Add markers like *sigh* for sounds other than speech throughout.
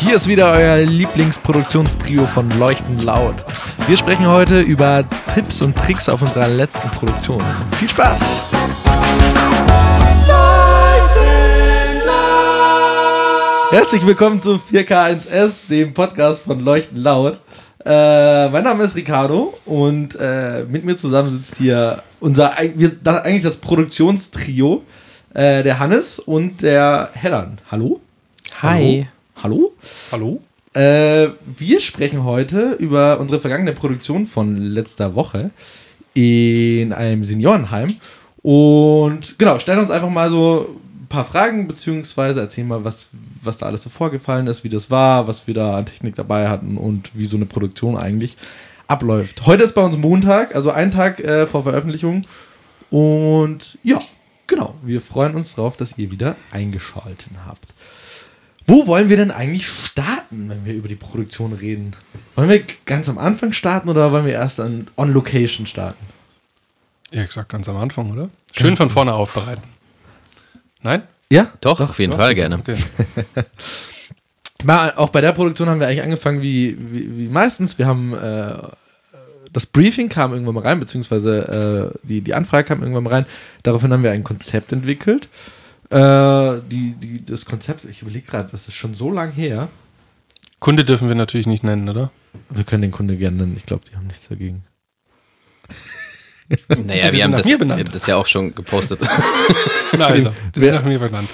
Hier ist wieder euer Lieblingsproduktionstrio von Leuchten Laut. Wir sprechen heute über Tipps und Tricks auf unserer letzten Produktion. Viel Spaß! Herzlich willkommen zu 4K1S, dem Podcast von Leuchten Laut. Äh, mein Name ist Ricardo und äh, mit mir zusammen sitzt hier unser wir, das, eigentlich das Produktionstrio, äh, der Hannes und der Hellan. Hallo? Hi. Hallo? Hallo? Äh, wir sprechen heute über unsere vergangene Produktion von letzter Woche in einem Seniorenheim. Und genau, stellen uns einfach mal so ein paar Fragen, beziehungsweise erzählen mal, was, was da alles so vorgefallen ist, wie das war, was wir da an Technik dabei hatten und wie so eine Produktion eigentlich abläuft. Heute ist bei uns Montag, also ein Tag äh, vor Veröffentlichung. Und ja, genau, wir freuen uns drauf, dass ihr wieder eingeschaltet habt. Wo wollen wir denn eigentlich starten, wenn wir über die Produktion reden? Wollen wir ganz am Anfang starten oder wollen wir erst an On Location starten? Ja, gesagt, ganz am Anfang, oder? Schön von vorne aufbereiten. Nein? Ja? Doch, auf jeden Ja, Fall gerne. Okay. *laughs* Auch bei der Produktion haben wir eigentlich angefangen wie, wie, wie meistens. Wir haben äh, das Briefing kam irgendwann mal rein, beziehungsweise äh, die, die Anfrage kam irgendwann mal rein. Daraufhin haben wir ein Konzept entwickelt. Äh, die, die, das Konzept, ich überlege gerade, das ist schon so lang her. Kunde dürfen wir natürlich nicht nennen, oder? Wir können den Kunde gerne nennen. Ich glaube, die haben nichts dagegen. *laughs* Naja, wir haben das, mir wir haben das ja auch schon gepostet. *laughs* Na, also, *laughs* Wer- sind nach mir benannt.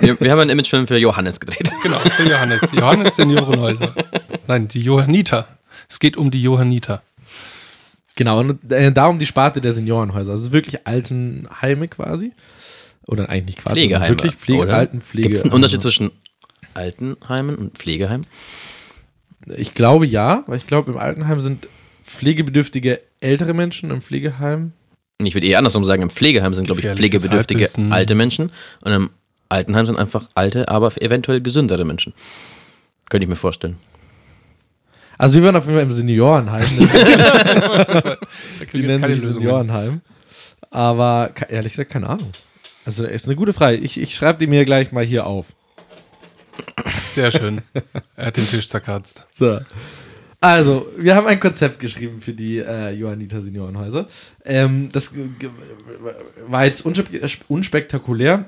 wir, wir haben einen Imagefilm für Johannes gedreht. Genau, für Johannes. Johannes Seniorenhäuser. Nein, die Johanniter. Es geht um die Johanniter. Genau, und äh, darum die Sparte der Seniorenhäuser. Also wirklich Altenheime quasi. Oder eigentlich nicht quasi. Pflegeheime. Wirklich Pflege, oder? Altenpflege. Gibt es einen Unterschied zwischen Altenheimen und Pflegeheimen? Ich glaube ja, weil ich glaube, im Altenheim sind pflegebedürftige ältere Menschen, im Pflegeheim. Ich würde eher andersrum sagen, im Pflegeheim sind, glaube ich, pflegebedürftige alte Menschen und im Altenheim sind einfach alte, aber eventuell gesündere Menschen. Könnte ich mir vorstellen. Also wir waren auf jeden Fall im Seniorenheim. *laughs* *laughs* Da Die kriegen wir nennen sich. Seniorenheim. Aber ehrlich gesagt, keine Ahnung. Also ist eine gute Frage. Ich, ich schreibe die mir gleich mal hier auf. Sehr schön. Er hat den Tisch zerkratzt. So. Also, wir haben ein Konzept geschrieben für die äh, Johanniter Seniorenhäuser. Ähm, das war jetzt unspe unspektakulär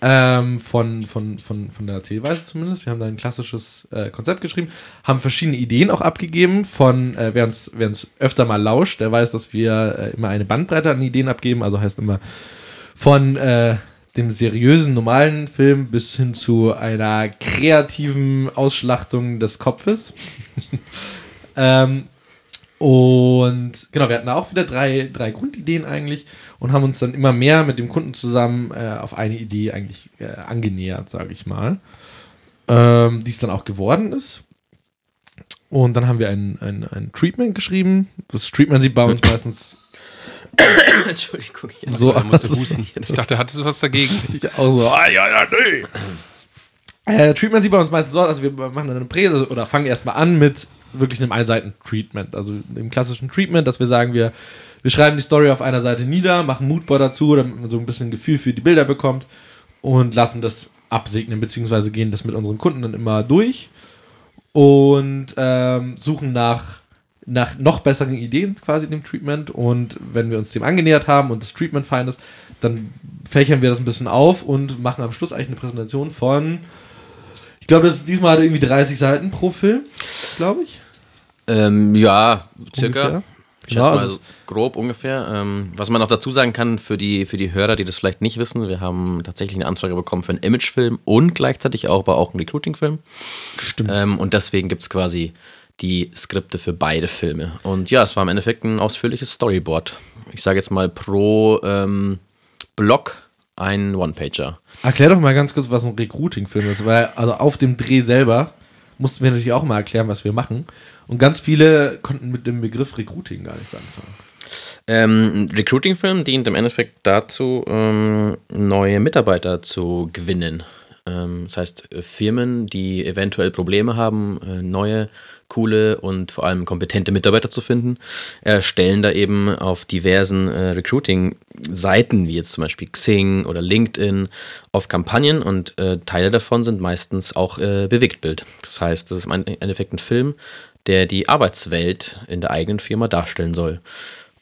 ähm, von, von, von, von der Erzählweise zumindest. Wir haben da ein klassisches äh, Konzept geschrieben, haben verschiedene Ideen auch abgegeben von, äh, wer uns wer uns öfter mal lauscht, der weiß, dass wir äh, immer eine Bandbreite an Ideen abgeben, also heißt immer von äh, dem seriösen, normalen Film bis hin zu einer kreativen Ausschlachtung des Kopfes. *laughs* ähm, und genau, wir hatten da auch wieder drei, drei Grundideen eigentlich und haben uns dann immer mehr mit dem Kunden zusammen äh, auf eine Idee eigentlich äh, angenähert, sage ich mal. Ähm, die es dann auch geworden ist. Und dann haben wir ein, ein, ein Treatment geschrieben. Das Treatment sieht bei uns *clears throat* meistens *coughs* Entschuldigung. Ich so er musste husten. *laughs* Ich dachte, hattest du was dagegen? Ich auch so, ah, ja, ja, nee. Äh, Treatment sieht bei uns meistens so aus, also wir machen dann eine Präse oder fangen erstmal an mit wirklich einem Einseiten-Treatment. Also dem klassischen Treatment, dass wir sagen, wir, wir schreiben die Story auf einer Seite nieder, machen Moodboard dazu, damit man so ein bisschen Gefühl für die Bilder bekommt und lassen das absegnen, beziehungsweise gehen das mit unseren Kunden dann immer durch und ähm, suchen nach, nach noch besseren Ideen quasi in dem Treatment. Und wenn wir uns dem angenähert haben und das Treatment fein ist, dann fächern wir das ein bisschen auf und machen am Schluss eigentlich eine Präsentation von, ich glaube, das ist diesmal irgendwie 30 Seiten pro Film, glaube ich. Ähm, ja, circa. Ungefähr. Ich Genau, mal also so grob ungefähr. Ähm, was man noch dazu sagen kann für die, für die Hörer, die das vielleicht nicht wissen, wir haben tatsächlich eine Anfrage bekommen für einen Imagefilm und gleichzeitig auch, aber auch einen Recruiting-Film. Stimmt. Ähm, und deswegen gibt es quasi die Skripte für beide Filme. Und ja, es war im Endeffekt ein ausführliches Storyboard. Ich sage jetzt mal pro ähm, Block ein One-Pager. Erklär doch mal ganz kurz, was ein Recruiting-Film ist, weil also auf dem Dreh selber mussten wir natürlich auch mal erklären, was wir machen. Und ganz viele konnten mit dem Begriff Recruiting gar nichts anfangen. Ähm, Recruiting-Film dient im Endeffekt dazu, ähm, neue Mitarbeiter zu gewinnen. Ähm, das heißt, äh, Firmen, die eventuell Probleme haben, äh, neue coole und vor allem kompetente Mitarbeiter zu finden, erstellen da eben auf diversen äh, Recruiting-Seiten, wie jetzt zum Beispiel Xing oder LinkedIn, auf Kampagnen und äh, Teile davon sind meistens auch äh, Bewegtbild. Das heißt, das ist im Endeffekt ein Film, der die Arbeitswelt in der eigenen Firma darstellen soll.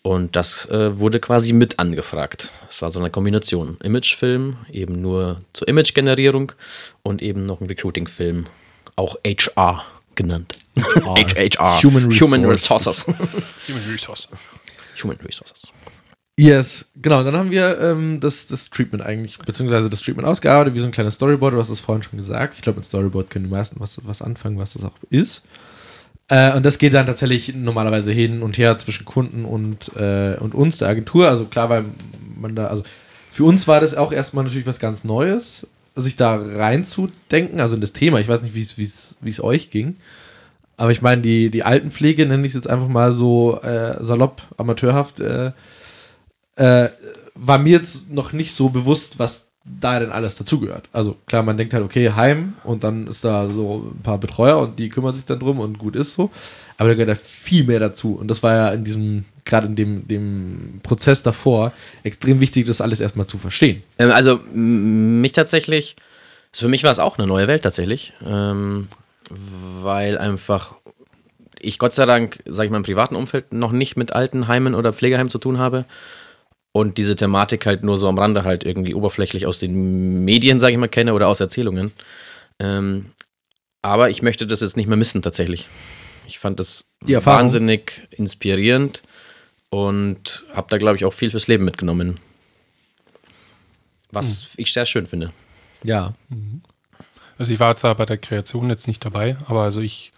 Und das äh, wurde quasi mit angefragt. Es war so eine Kombination. Imagefilm, eben nur zur Image-Generierung und eben noch ein Recruiting-Film, auch HR genannt. *laughs* HHR. Human Resources. *laughs* Human Resources. Human Resource. Human Resources. Yes, genau. Dann haben wir ähm, das, das Treatment eigentlich, beziehungsweise das Treatment ausgearbeitet, wie so ein kleines Storyboard. Du hast es vorhin schon gesagt. Ich glaube, mit Storyboard können die meisten was, was anfangen, was das auch ist. Äh, und das geht dann tatsächlich normalerweise hin und her zwischen Kunden und, äh, und uns, der Agentur. Also klar, weil man da, also für uns war das auch erstmal natürlich was ganz Neues, sich da reinzudenken, also in das Thema. Ich weiß nicht, wie es euch ging. Aber ich meine, die, die Altenpflege, nenne ich es jetzt einfach mal so äh, salopp, amateurhaft, äh, äh, war mir jetzt noch nicht so bewusst, was da denn alles dazugehört. Also klar, man denkt halt, okay, Heim und dann ist da so ein paar Betreuer und die kümmern sich dann drum und gut ist so. Aber da gehört ja viel mehr dazu. Und das war ja in diesem, gerade in dem, dem Prozess davor, extrem wichtig, das alles erstmal zu verstehen. Ähm, also mich tatsächlich, also für mich war es auch eine neue Welt tatsächlich, ähm, weil einfach ich Gott sei Dank, sage ich mal, im privaten Umfeld noch nicht mit Altenheimen oder Pflegeheimen zu tun habe und diese Thematik halt nur so am Rande halt irgendwie oberflächlich aus den Medien, sage ich mal, kenne oder aus Erzählungen. Ähm, aber ich möchte das jetzt nicht mehr missen tatsächlich. Ich fand das wahnsinnig inspirierend und habe da, glaube ich, auch viel fürs Leben mitgenommen. Was ich sehr schön finde. Ja. Also ich war zwar bei der Kreation jetzt nicht dabei, aber also ich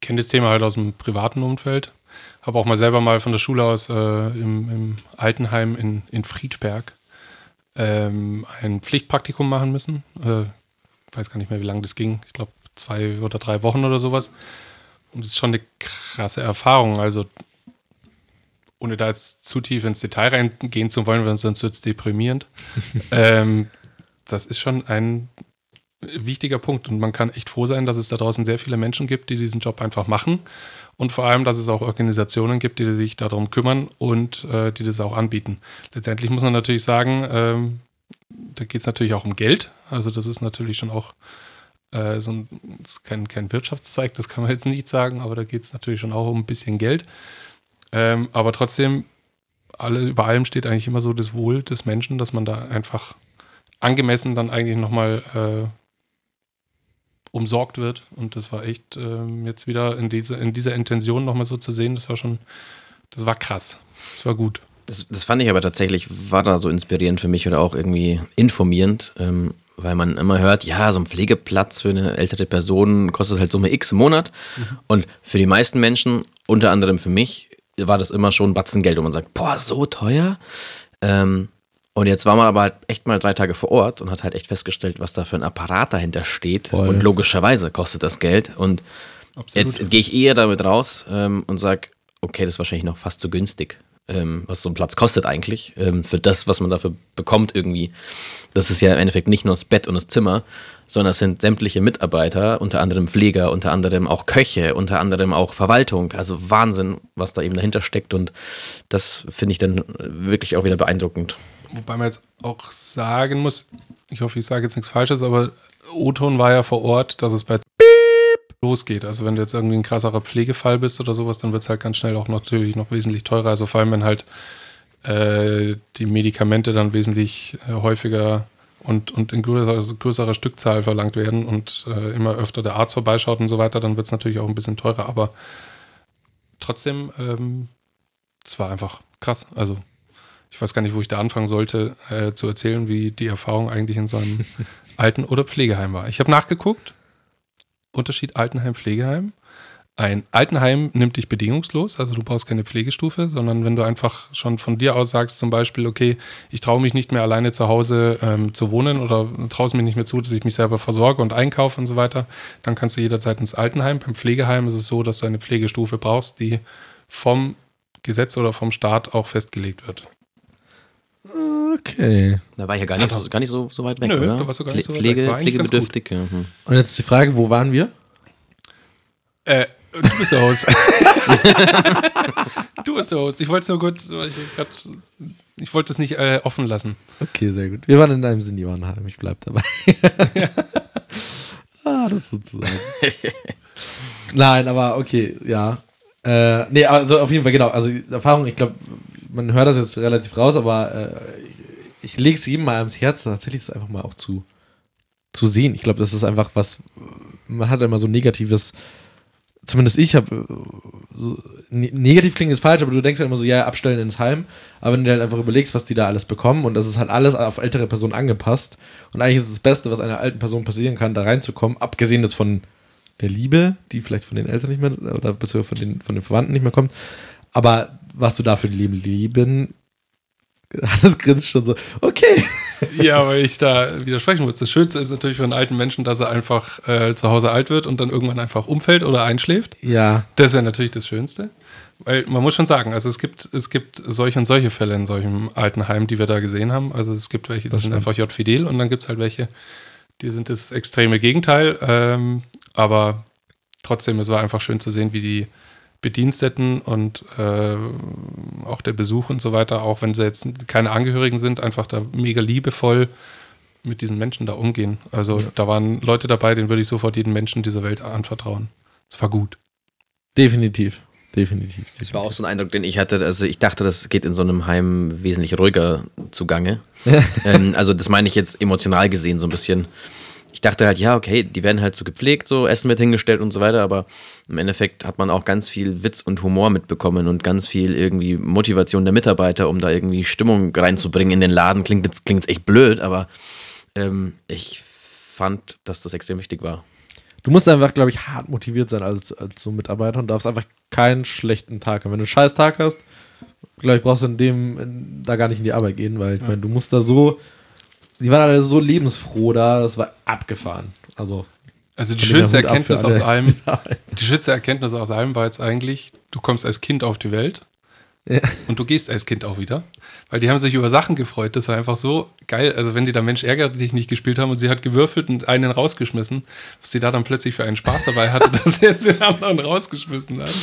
kenne das Thema halt aus dem privaten Umfeld. Habe auch mal selber mal von der Schule aus äh, im, im Altenheim in, in Friedberg ähm, ein Pflichtpraktikum machen müssen. Äh, weiß gar nicht mehr, wie lange das ging. Ich glaube zwei oder drei Wochen oder sowas. Und das ist schon eine krasse Erfahrung. Also ohne da jetzt zu tief ins Detail reingehen zu wollen, weil sonst wird es deprimierend. *laughs* ähm, das ist schon ein wichtiger Punkt und man kann echt froh sein, dass es da draußen sehr viele Menschen gibt, die diesen Job einfach machen und vor allem, dass es auch Organisationen gibt, die sich darum kümmern und äh, die das auch anbieten. Letztendlich muss man natürlich sagen, ähm, da geht es natürlich auch um Geld. Also das ist natürlich schon auch äh, so ein, kein, kein Wirtschaftszweig, das kann man jetzt nicht sagen, aber da geht es natürlich schon auch um ein bisschen Geld. Ähm, aber trotzdem, alle, über allem steht eigentlich immer so das Wohl des Menschen, dass man da einfach angemessen dann eigentlich nochmal äh, umsorgt wird. Und das war echt ähm, jetzt wieder in, diese, in dieser Intention nochmal so zu sehen, das war schon, das war krass. Das war gut. Das, das fand ich aber tatsächlich, war da so inspirierend für mich oder auch irgendwie informierend, ähm, weil man immer hört, ja, so ein Pflegeplatz für eine ältere Person kostet halt Summe X im Monat. Und für die meisten Menschen, unter anderem für mich, war das immer schon ein Batzen Geld, wo man sagt, boah, so teuer. Ähm, und jetzt war man aber halt echt mal drei Tage vor Ort und hat halt echt festgestellt, was da für ein Apparat dahinter steht. Voll. Und logischerweise kostet das Geld. Und jetzt gehe ich eher damit raus ähm, und sage, okay, das ist wahrscheinlich noch fast zu günstig, ähm, was so ein Platz kostet eigentlich, ähm, für das, was man dafür bekommt irgendwie. Das ist ja im Endeffekt nicht nur das Bett und das Zimmer, sondern es sind sämtliche Mitarbeiter, unter anderem Pfleger, unter anderem auch Köche, unter anderem auch Verwaltung. Also Wahnsinn, was da eben dahinter steckt. Und das finde ich dann wirklich auch wieder beeindruckend. Wobei man jetzt auch sagen muss, ich hoffe, ich sage jetzt nichts Falsches, aber O-Ton war ja vor Ort, dass es bei losgeht. Also wenn du jetzt irgendwie ein krasserer Pflegefall bist oder sowas, dann wird es halt ganz schnell auch natürlich noch wesentlich teurer. Also vor allem, wenn halt äh, die Medikamente dann wesentlich äh, häufiger und, und in größerer, also größerer Stückzahl verlangt werden und äh, immer öfter der Arzt vorbeischaut und so weiter, dann wird es natürlich auch ein bisschen teurer. Aber trotzdem, ähm, es war einfach krass. Also ich weiß gar nicht, wo ich da anfangen sollte, äh, zu erzählen, wie die Erfahrung eigentlich in so einem *laughs* Alten- oder Pflegeheim war. Ich habe nachgeguckt. Unterschied Altenheim, Pflegeheim. Ein Altenheim nimmt dich bedingungslos, also du brauchst keine Pflegestufe, sondern wenn du einfach schon von dir aus sagst, zum Beispiel, okay, ich traue mich nicht mehr alleine zu Hause ähm, zu wohnen oder traue es mir nicht mehr zu, dass ich mich selber versorge und einkaufe und so weiter, dann kannst du jederzeit ins Altenheim. Beim Pflegeheim ist es so, dass du eine Pflegestufe brauchst, die vom Gesetz oder vom Staat auch festgelegt wird. Okay. Da war ich ja gar nicht, so- gar nicht so, so weit weg, Nö, oder? da warst du gar nicht so weit Pflege, weg. Pflegebedürftig. Ja. hm. Und jetzt die Frage, wo waren wir? Äh, Du bist der Host. *laughs* du bist der Host. Ich wollte es nur kurz, ich, grad, ich wollte es nicht äh, offen lassen. Okay, sehr gut. Wir waren in einem Seniorenheim, ich bleib dabei. *laughs* ah, das sozusagen. *laughs* Nein, aber okay, ja. Äh, nee, also auf jeden Fall, genau. Also Erfahrung, ich glaube, man hört das jetzt relativ raus, aber äh, ich, ich lege es jedem mal ans Herz, tatsächlich ist einfach mal auch zu, zu sehen. Ich glaube, das ist einfach was, man hat immer so negatives zumindest ich habe, so, ne, negativ klingt ist falsch, aber du denkst halt immer so, ja, abstellen ins Heim. Aber wenn du halt einfach überlegst, was die da alles bekommen und das ist halt alles auf ältere Personen angepasst. Und eigentlich ist es das Beste, was einer alten Person passieren kann, da reinzukommen, abgesehen jetzt von der Liebe, die vielleicht von den Eltern nicht mehr oder beziehungsweise von den, von den Verwandten nicht mehr kommt. Aber was du da für Leben lieben, *laughs* das grinst schon so, okay. Ja, weil ich da widersprechen muss. Das Schönste ist natürlich für einen alten Menschen, dass er einfach äh, zu Hause alt wird und dann irgendwann einfach umfällt oder einschläft. Ja. Das wäre natürlich das Schönste. Weil man muss schon sagen, also es gibt, es gibt solche und solche Fälle in solchen Altenheimen, die wir da gesehen haben. Also es gibt welche, die das sind stimmt. einfach J-Fidel und dann gibt es halt welche, die sind das extreme Gegenteil. Ähm, aber trotzdem, es war einfach schön zu sehen, wie die Bediensteten und äh, auch der Besuch und so weiter, auch wenn sie jetzt keine Angehörigen sind, einfach da mega liebevoll mit diesen Menschen da umgehen. Also ja. da waren Leute dabei, denen würde ich sofort jeden Menschen dieser Welt anvertrauen. Es war gut. Definitiv. Definitiv, Das war auch so ein Eindruck, den ich hatte. Also ich dachte, das geht in so einem Heim wesentlich ruhiger zugange. *laughs* ähm, also das meine ich jetzt emotional gesehen so ein bisschen ich dachte halt, ja, okay, die werden halt so gepflegt, so Essen wird hingestellt und so weiter, aber im Endeffekt hat man auch ganz viel Witz und Humor mitbekommen und ganz viel irgendwie Motivation der Mitarbeiter, um da irgendwie Stimmung reinzubringen in den Laden. Klingt jetzt, klingt jetzt echt blöd, aber ähm, ich fand, dass das extrem wichtig war. Du musst einfach, glaube ich, hart motiviert sein als, als so Mitarbeiter und darfst einfach keinen schlechten Tag haben. Wenn du einen scheiß Tag hast, glaube ich, brauchst du in dem in, da gar nicht in die Arbeit gehen, weil ich ja. meine, du musst da so die waren alle so lebensfroh da, das war abgefahren. Also, also die schönste Erkenntnis aus allem, *laughs* die schönste Erkenntnis aus allem war jetzt eigentlich, du kommst als Kind auf die Welt ja. Und du gehst als Kind auch wieder. Weil die haben sich über Sachen gefreut. Das war einfach so geil. Also, wenn die da Mensch ärgert dich nicht gespielt haben und sie hat gewürfelt und einen rausgeschmissen, was sie da dann plötzlich für einen Spaß dabei hatte, *laughs* dass sie jetzt den anderen rausgeschmissen hat.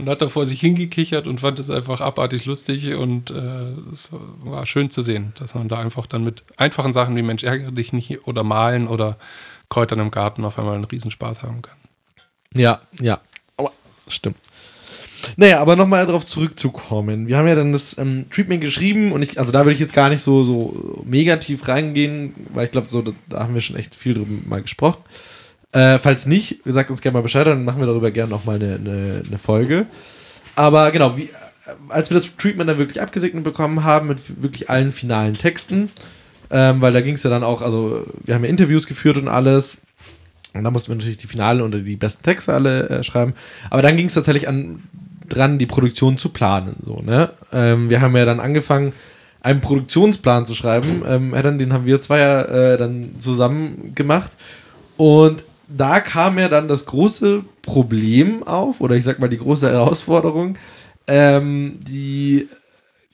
Und hat da vor sich hingekichert und fand es einfach abartig lustig. Und äh, es war schön zu sehen, dass man da einfach dann mit einfachen Sachen wie Mensch ärgert dich nicht oder malen oder Kräutern im Garten auf einmal einen Riesenspaß haben kann. Ja, ja. Aber stimmt. Naja, aber nochmal darauf zurückzukommen. Wir haben ja dann das ähm, Treatment geschrieben und ich, also da würde ich jetzt gar nicht so, so mega tief reingehen, weil ich glaube, so, da, da, haben wir schon echt viel drüber mal gesprochen. Äh, falls nicht, sagt uns gerne mal Bescheid, dann machen wir darüber gerne nochmal eine, eine, eine Folge. Aber genau, wie, als wir das Treatment dann wirklich abgesegnet bekommen haben, mit wirklich allen finalen Texten, ähm, weil da ging es ja dann auch, also wir haben ja Interviews geführt und alles. Und da mussten wir natürlich die Finale oder die besten Texte alle äh, schreiben. Aber dann ging es tatsächlich an dran, die Produktion zu planen. So, ne? Ähm, wir haben ja dann angefangen, einen Produktionsplan zu schreiben. Ähm, den haben wir zwei ja äh, dann zusammen gemacht. Und da kam ja dann das große Problem auf, oder ich sag mal die große Herausforderung, ähm, die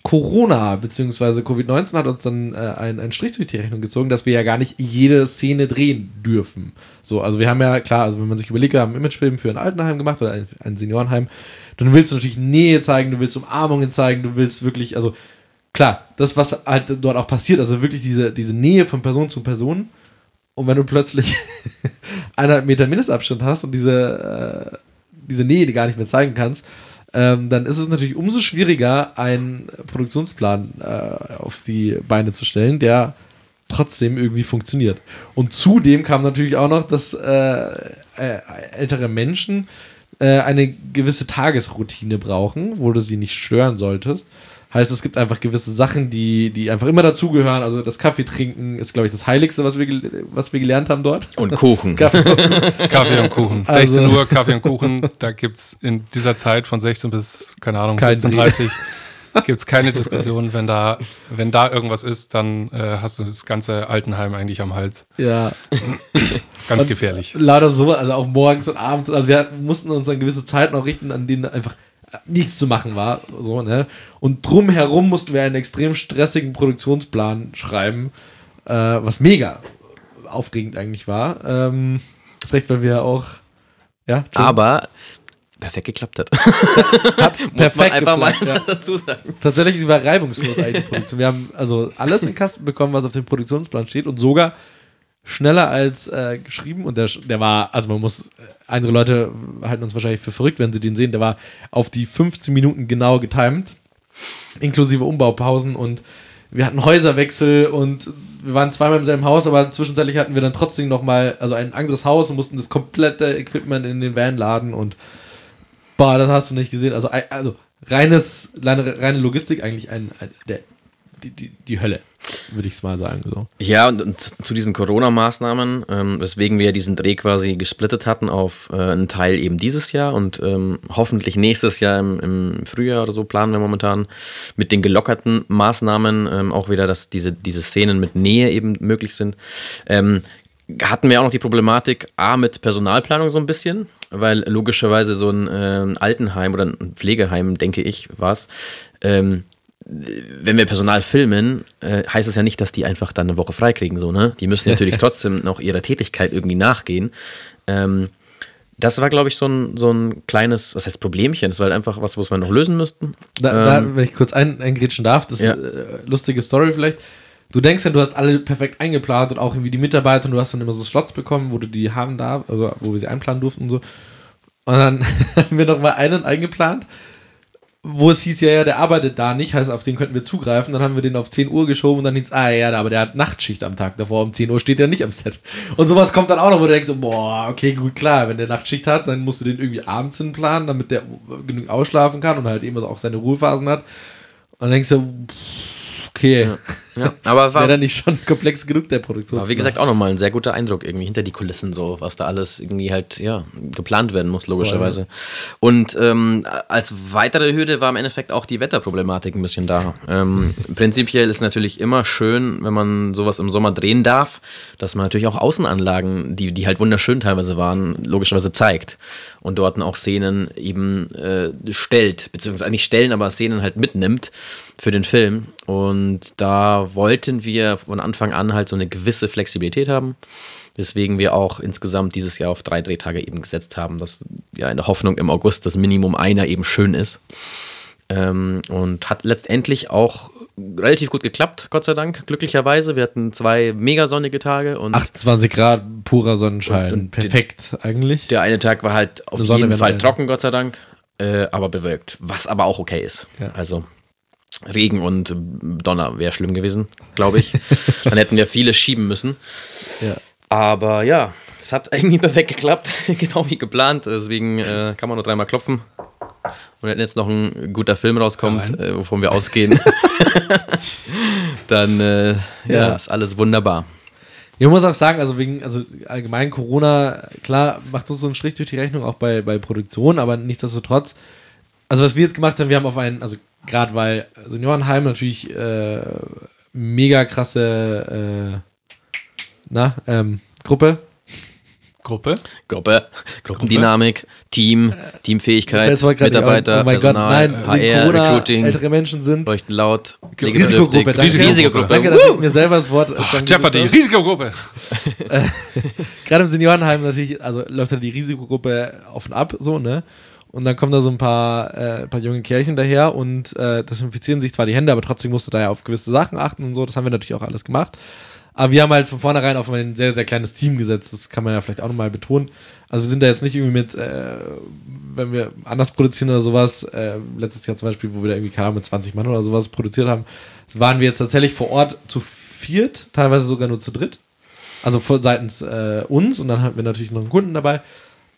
Corona bzw. Covid-19 hat uns dann äh, einen, Strich durch die Rechnung gezogen, dass wir ja gar nicht jede Szene drehen dürfen. So, also wir haben ja, klar, also wenn man sich überlegt, wir haben einen Imagefilm für ein Altenheim gemacht oder ein, ein Seniorenheim, dann willst du natürlich Nähe zeigen, du willst Umarmungen zeigen, du willst wirklich, also klar, das, was halt dort auch passiert, also wirklich diese, diese Nähe von Person zu Person. Und wenn du plötzlich *laughs* eineinhalb Meter Mindestabstand hast und diese, äh, diese Nähe die gar nicht mehr zeigen kannst, ähm, dann ist es natürlich umso schwieriger, einen Produktionsplan äh, auf die Beine zu stellen, der trotzdem irgendwie funktioniert. Und zudem kam natürlich auch noch, dass äh, äh, ältere Menschen äh, eine gewisse Tagesroutine brauchen, wo du sie nicht stören solltest. Heißt, es gibt einfach gewisse Sachen, die, die einfach immer dazugehören. Also das Kaffee trinken ist, glaube ich, das Heiligste, was wir, was wir gelernt haben dort. Und Kuchen. *laughs* Kaffee, Kaffee und Kuchen. 16 also. Uhr Kaffee und Kuchen. Da gibt es in dieser Zeit von 16 bis, keine Ahnung, 17.30 Uhr gibt es keine Diskussion. Wenn da, wenn da irgendwas ist, dann äh, hast du das ganze Altenheim eigentlich am Hals. Ja. Ganz und gefährlich. Leider so, also auch morgens und abends. Also wir mussten uns an gewisse Zeiten auch richten, an denen einfach nichts zu machen war. So, ne? Und drumherum mussten wir einen extrem stressigen Produktionsplan schreiben, äh, was mega aufregend eigentlich war. Ähm, recht, weil wir auch. Ja, Aber perfekt geklappt hat. *laughs* Hat *laughs* Muss man perfekt einfach mal geplant, ja. *laughs* dazu sagen. Tatsächlich war reibungslos eigentlich die Produktion. Wir haben also alles in Kasten bekommen, was auf dem Produktionsplan steht und sogar schneller als äh, geschrieben und der, der war, also man muss, äh, andere Leute halten uns wahrscheinlich für verrückt, wenn sie den sehen, der war auf die 15 Minuten genau getimed, inklusive Umbaupausen und wir hatten Häuserwechsel und wir waren zweimal im selben Haus, aber zwischenzeitlich hatten wir dann trotzdem nochmal, also ein anderes Haus und mussten das komplette Equipment in den Van laden und boah, das hast du nicht gesehen. Also, also reines, reine, reine Logistik eigentlich ein, ein der, die, die, die Hölle, würde ich es mal sagen. So. Ja, und, und zu- diesen Corona-Maßnahmen, ähm, weswegen wir diesen Dreh quasi gesplittet hatten auf äh, einen Teil eben dieses Jahr und ähm, hoffentlich nächstes Jahr im, im Frühjahr oder so planen wir momentan mit den gelockerten Maßnahmen ähm, auch wieder, dass diese, diese Szenen mit Nähe eben möglich sind. Ähm, hatten wir auch noch die Problematik A mit Personalplanung so ein bisschen, weil logischerweise so ein ähm, Altenheim oder ein Pflegeheim, denke ich, war es, ähm, wenn wir Personal filmen, äh, heißt es ja nicht, dass die einfach dann eine Woche freikriegen, so, ne? Die müssen natürlich *laughs* trotzdem noch ihrer Tätigkeit irgendwie nachgehen. Ähm, das war, glaube ich, so ein, so ein kleines, was heißt Problemchen? Das war halt einfach was, was wir noch lösen müssten. Da, Ähm, da, wenn ich kurz ein, eingrätschen darf, das ist Ja. eine äh, lustige Story vielleicht. Du denkst ja, du hast alle perfekt eingeplant und auch irgendwie die Mitarbeiter und du hast dann immer so Slots bekommen, wo du die haben da, also wo wir sie einplanen durften und so. Und dann *laughs* haben wir noch mal einen eingeplant, wo es hieß, ja, ja, der arbeitet da nicht, heißt, auf den könnten wir zugreifen. Dann haben wir den auf 10 Uhr geschoben und dann hieß, ah ja, aber der hat Nachtschicht am Tag davor. Um 10 Uhr steht er nicht am Set. Und sowas kommt dann auch noch, wo du denkst, boah, okay, gut, klar, wenn der Nachtschicht hat, dann musst du den irgendwie abends hinplanen, damit der genug ausschlafen kann und halt eben auch seine Ruhephasen hat. Und dann denkst du, okay, ja, aber es war, dann nicht schon komplex genug, der Produktion. war, wie gesagt, auch nochmal ein sehr guter Eindruck irgendwie hinter die Kulissen, so, was da alles irgendwie halt, ja, geplant werden muss, logischerweise. Und ähm, als weitere Hürde war im Endeffekt auch die Wetterproblematik ein bisschen da. Ähm, prinzipiell ist natürlich immer schön, wenn man sowas im Sommer drehen darf, dass man natürlich auch Außenanlagen, die, die halt wunderschön teilweise waren, logischerweise zeigt. Und dort auch Szenen eben äh, stellt, beziehungsweise nicht stellen, aber Szenen halt mitnimmt für den Film. Und da wollten wir von Anfang an halt so eine gewisse Flexibilität haben, weswegen wir auch insgesamt dieses Jahr auf drei Drehtage eben gesetzt haben, dass ja in der Hoffnung im August das Minimum einer eben schön ist. Ähm, und hat letztendlich auch relativ gut geklappt, Gott sei Dank, glücklicherweise. Wir hatten zwei mega sonnige Tage und 28 Grad, purer Sonnenschein. Und- und Perfekt eigentlich. der eine Tag war halt auf jeden Fall trocken, Gott sei Dank, äh, aber bewölkt. Was aber auch okay ist. Ja. Also Regen und Donner wäre schlimm gewesen, glaube ich. *laughs* Dann hätten wir vieles schieben müssen. Ja. Aber ja, es hat irgendwie perfekt geklappt, *laughs* genau wie geplant. Deswegen äh, kann man nur dreimal klopfen. Und wenn jetzt noch ein guter Film rauskommt, äh, wovon wir ausgehen, *laughs* dann äh, ja. Ja. ist alles wunderbar. Ich muss auch sagen, also wegen, also allgemein Corona, klar, macht das so einen Strich durch die Rechnung, auch bei, bei Produktion, aber nichtsdestotrotz, also was wir jetzt gemacht haben, wir haben auf einen, also gerade weil Seniorenheim natürlich äh, mega krasse, äh, na, ähm, Gruppe. Gruppe. Gruppe, Gruppendynamik, Team, Teamfähigkeit, ich gerade- Mitarbeiter, oh mein Gott, Personal, nein, HR, Corona Recruiting, ältere Menschen sind. leuchten laut, Risikogruppe, danke. Risikogruppe. Danke, dass ich mir selber das Wort sagen Jeopardy. Risikogruppe. *laughs* *laughs* gerade im Seniorenheim natürlich, also läuft da die Risikogruppe auf und ab, so, ne? Und dann kommen da so ein paar, äh, paar junge Kerlchen daher und äh, desinfizieren sich zwar die Hände, aber trotzdem musst du da ja auf gewisse Sachen achten und so. Das haben wir natürlich auch alles gemacht. Aber wir haben halt von vornherein auf ein sehr, sehr kleines Team gesetzt. Das kann man ja vielleicht auch nochmal betonen. Also wir sind da jetzt nicht irgendwie mit, äh, wenn wir anders produzieren oder sowas, äh, letztes Jahr zum Beispiel, wo wir da irgendwie, keine Ahnung, mit 20 Mann oder sowas produziert haben, waren wir jetzt tatsächlich vor Ort zu viert, teilweise sogar nur zu dritt. Also seitens äh, uns und dann hatten wir natürlich noch einen Kunden dabei.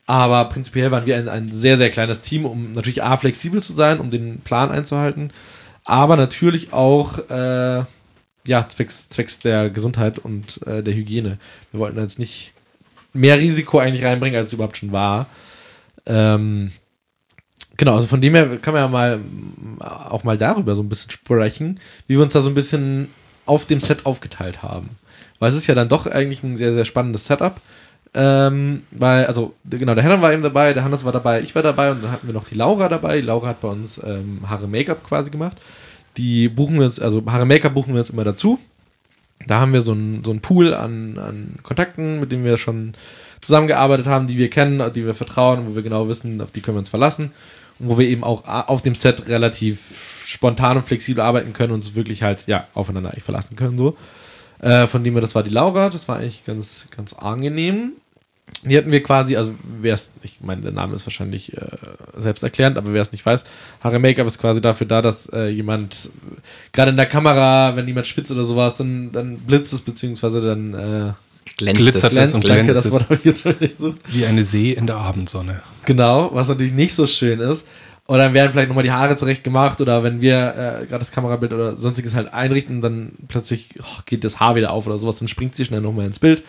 Aber prinzipiell waren wir ein, ein sehr, sehr kleines Team, um natürlich A, flexibel zu sein, um den Plan einzuhalten, aber natürlich auch äh, ja, zwecks, zwecks der Gesundheit und äh, der Hygiene. Wir wollten jetzt nicht mehr Risiko eigentlich reinbringen, als es überhaupt schon war. Ähm, genau, also von dem her kann man ja mal mm, auch mal darüber so ein bisschen sprechen, wie wir uns da so ein bisschen auf dem Set aufgeteilt haben. Weil es ist ja dann doch eigentlich ein sehr, sehr spannendes Setup. Ähm, weil, also, genau, der Henner war eben dabei, der Hannes war dabei, ich war dabei und dann hatten wir noch die Laura dabei. Die Laura hat bei uns ähm, Haare Make-up quasi gemacht. Die buchen wir uns, also Haare Make-up buchen wir uns immer dazu. Da haben wir so einen so Pool an, an Kontakten, mit denen wir schon zusammengearbeitet haben, die wir kennen, die wir vertrauen, wo wir genau wissen, auf die können wir uns verlassen und wo wir eben auch auf dem Set relativ spontan und flexibel arbeiten können und uns wirklich halt ja aufeinander verlassen können so. Äh, von dem her, das war die Laura, das war eigentlich ganz ganz angenehm. Die hatten wir quasi, also wer es, ich meine, der Name ist wahrscheinlich äh, selbsterklärend, aber wer es nicht weiß, Haare Make-up ist quasi dafür da, dass äh, jemand, gerade in der Kamera, wenn jemand spitzt oder sowas, dann, dann blitzt es, beziehungsweise dann äh, Glänzt Glitzert es. es und glänzt es. Wie eine See in der Abendsonne. Genau, was natürlich nicht so schön ist. Oder dann werden vielleicht nochmal die Haare zurecht gemacht oder wenn wir äh, gerade das Kamerabild oder sonstiges halt einrichten, dann plötzlich oh, geht das Haar wieder auf oder sowas, dann springt sie schnell nochmal ins Bild.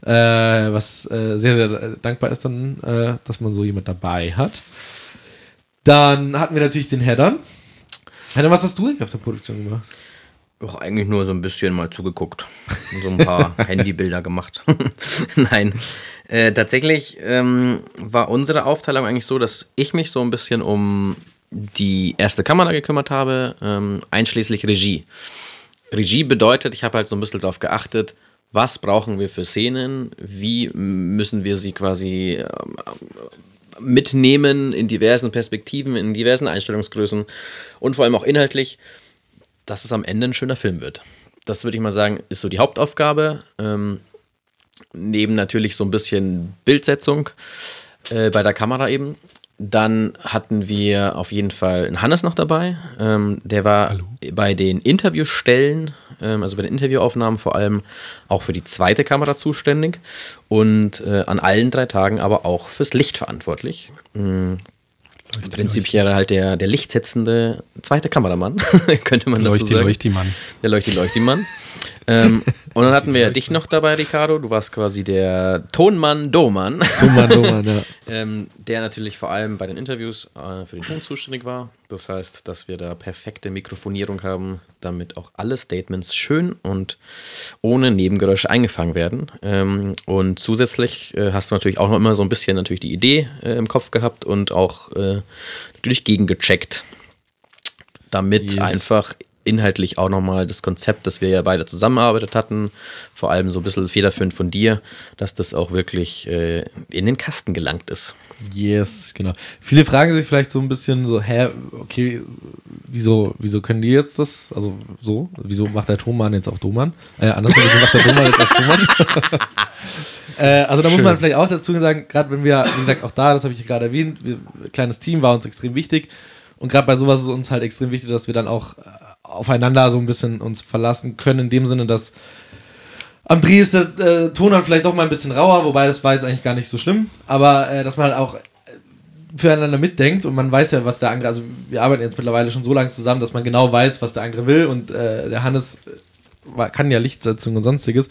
Äh, was äh, sehr, sehr äh, dankbar ist dann, äh, dass man so jemand dabei hat. Dann hatten wir natürlich den Headern. Headern, was hast du eigentlich auf der Produktion gemacht? Auch eigentlich nur so ein bisschen mal zugeguckt so ein paar *laughs* Handybilder gemacht. *laughs* Nein. Äh, tatsächlich ähm, war unsere Aufteilung eigentlich so, dass ich mich so ein bisschen um die erste Kamera gekümmert habe, ähm, einschließlich Regie. Regie bedeutet, ich habe halt so ein bisschen darauf geachtet, was brauchen wir für Szenen, wie müssen wir sie quasi ähm, mitnehmen in diversen Perspektiven, in diversen Einstellungsgrößen und vor allem auch inhaltlich, dass es am Ende ein schöner Film wird. Das würde ich mal sagen, ist so die Hauptaufgabe. Ähm, neben natürlich so ein bisschen Bildsetzung äh, bei der Kamera eben. Dann hatten wir auf jeden Fall einen Hannes noch dabei. Ähm, der war Hallo. bei den Interviewstellen, ähm, also bei den Interviewaufnahmen vor allem auch für die zweite Kamera zuständig und äh, an allen drei Tagen aber auch fürs Licht verantwortlich. Mm, Prinzipiell halt der, der lichtsetzende zweite Kameramann, *laughs* könnte man dazu Leuchti, sagen. Leuchti-Mann. Der Leuchti Leuchti-Mann. Ähm, *laughs* und dann hatten wir ja dich noch dabei, Ricardo. Du warst quasi der Tonmann Domann, Thomann, Thomann, *laughs* ja. ähm, der natürlich vor allem bei den Interviews äh, für den Ton zuständig war. Das heißt, dass wir da perfekte Mikrofonierung haben, damit auch alle Statements schön und ohne Nebengeräusche eingefangen werden. Ähm, und zusätzlich äh, hast du natürlich auch noch immer so ein bisschen natürlich die Idee äh, im Kopf gehabt und auch äh, natürlich gegengecheckt, damit Yes. einfach inhaltlich auch nochmal das Konzept, das wir ja beide zusammengearbeitet hatten, vor allem so ein bisschen federführend von dir, dass das auch wirklich äh, in den Kasten gelangt ist. Yes, genau. Viele fragen sich vielleicht so ein bisschen so, hä, okay, wieso, wieso können die jetzt das? Also so, wieso macht der Thomann jetzt auch Thomann? Äh, andersrum, wieso macht der Thomann jetzt auch Thomann? *laughs* äh, also da muss Schön. man vielleicht auch dazu sagen, gerade wenn wir, wie gesagt, auch da, das habe ich gerade erwähnt, wir, kleines Team war uns extrem wichtig. Und gerade bei sowas ist uns halt extrem wichtig, dass wir dann auch aufeinander so ein bisschen uns verlassen können, in dem Sinne, dass am ist der äh, Ton dann vielleicht doch mal ein bisschen rauer, wobei das war jetzt eigentlich gar nicht so schlimm, aber äh, dass man halt auch äh, füreinander mitdenkt und man weiß ja, was der andere, also wir arbeiten jetzt mittlerweile schon so lange zusammen, dass man genau weiß, was der andere will und äh, der Hannes äh, kann ja Lichtsetzung und sonstiges.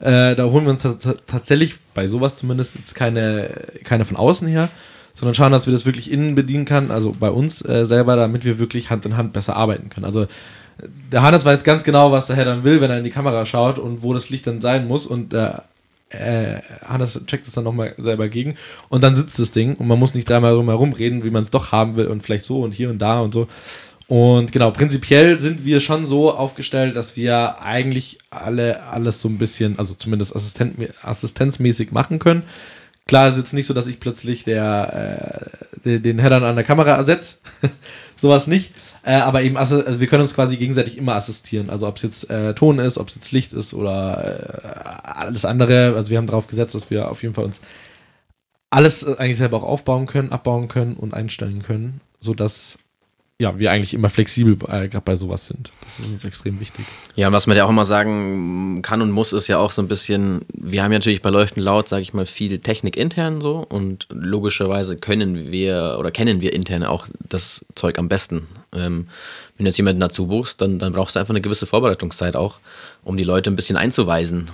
Äh, da holen wir uns tats- tatsächlich bei sowas zumindest jetzt keine, keine von außen her, sondern schauen, dass wir das wirklich innen bedienen kann, also bei uns selber, damit wir wirklich Hand in Hand besser arbeiten können. Also der Hannes weiß ganz genau, was der Herr dann will, wenn er in die Kamera schaut und wo das Licht dann sein muss und der äh, Hannes checkt es dann nochmal selber gegen und dann sitzt das Ding und man muss nicht dreimal rum herum reden, wie man es doch haben will und vielleicht so und hier und da und so. Und genau, prinzipiell sind wir schon so aufgestellt, dass wir eigentlich alle alles so ein bisschen, also zumindest Assistent, assistenzmäßig machen können. Klar ist jetzt nicht so, dass ich plötzlich der, äh, den, den Headern an der Kamera ersetze. *laughs* Sowas nicht. Äh, aber eben, also wir können uns quasi gegenseitig immer assistieren. Also ob es jetzt äh, Ton ist, ob es jetzt Licht ist oder äh, alles andere. Also wir haben darauf gesetzt, dass wir auf jeden Fall uns alles äh, eigentlich selber auch aufbauen können, abbauen können und einstellen können, sodass ja, wir eigentlich immer flexibel äh, gerade bei sowas sind. Das ist uns extrem wichtig. Ja, und was man ja auch immer sagen kann und muss, ist ja auch so ein bisschen, wir haben ja natürlich bei Leuchten laut, sage ich mal, viel Technik intern so und logischerweise können wir oder kennen wir intern auch das Zeug am besten. Ähm, wenn du jetzt jemanden dazu buchst, dann, dann brauchst du einfach eine gewisse Vorbereitungszeit auch, um die Leute ein bisschen einzuweisen.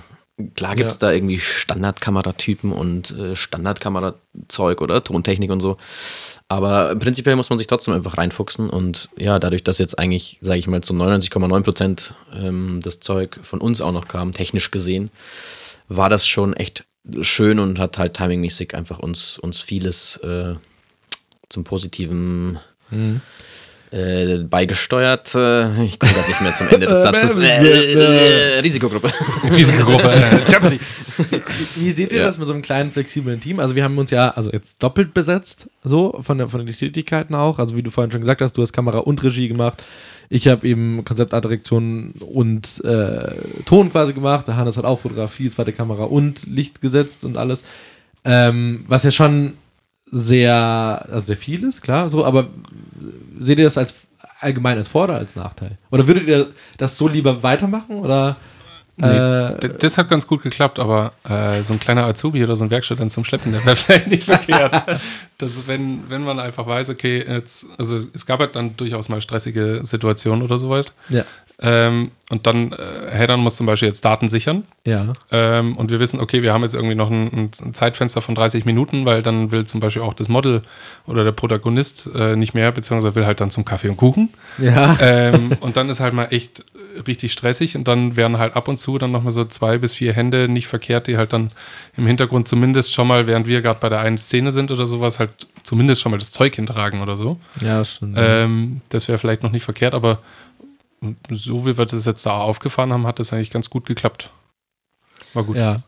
Klar gibt es Ja. da irgendwie Standardkameratypen und äh, Standardkamerazeug oder Tontechnik und so. Aber prinzipiell muss man sich trotzdem einfach reinfuchsen und ja, dadurch, dass jetzt eigentlich, sage ich mal, zu 99,9 Prozent ähm, das Zeug von uns auch noch kam, technisch gesehen, war das schon echt schön und hat halt timingmäßig einfach uns, uns vieles äh, zum Positiven Äh, beigesteuert, äh, ich komme gerade nicht mehr zum Ende des *laughs* Satzes. Äh, äh, Risikogruppe. *laughs* Risikogruppe. Äh, Jeopardy. *laughs* Wie seht ihr Ja. das mit so einem kleinen, flexiblen Team? Also wir haben uns ja also jetzt doppelt besetzt, so von, der, von den Tätigkeiten auch. Also wie du vorhin schon gesagt hast, du hast Kamera und Regie gemacht. Ich habe eben Konzeptart-Direktion und äh, Ton quasi gemacht. Der Hannes hat auch Fotografie, zweite Kamera und Licht gesetzt und alles. Ähm, was ja schon sehr, also sehr viel ist, klar, so, aber seht ihr das als allgemein als Vor- oder als Nachteil? Oder würdet ihr das so lieber weitermachen? Oder Nee, äh, d- das hat ganz gut geklappt, aber äh, so ein kleiner Azubi oder so ein Werkstudent zum Schleppen, der wäre *laughs* vielleicht nicht verkehrt. Das wenn, wenn man einfach weiß, okay, jetzt, also es gab halt dann durchaus mal stressige Situationen oder sowas. ja. Ähm, und dann, äh, Headern muss zum Beispiel jetzt Daten sichern. Ja. Ähm, und wir wissen, okay, wir haben jetzt irgendwie noch ein, ein Zeitfenster von 30 Minuten, weil dann will zum Beispiel auch das Model oder der Protagonist äh, nicht mehr, beziehungsweise will halt dann zum Kaffee und Kuchen. Ja. ähm, und dann ist halt mal echt richtig stressig und dann werden halt ab und zu dann nochmal so zwei bis vier Hände nicht verkehrt, die halt dann im Hintergrund zumindest schon mal, während wir gerade bei der einen Szene sind oder sowas, halt zumindest schon mal das Zeug hintragen oder so. Ja, schon. Ähm, das wäre vielleicht noch nicht verkehrt, aber so wie wir das jetzt da aufgefahren haben, hat das eigentlich ganz gut geklappt. War gut. ja.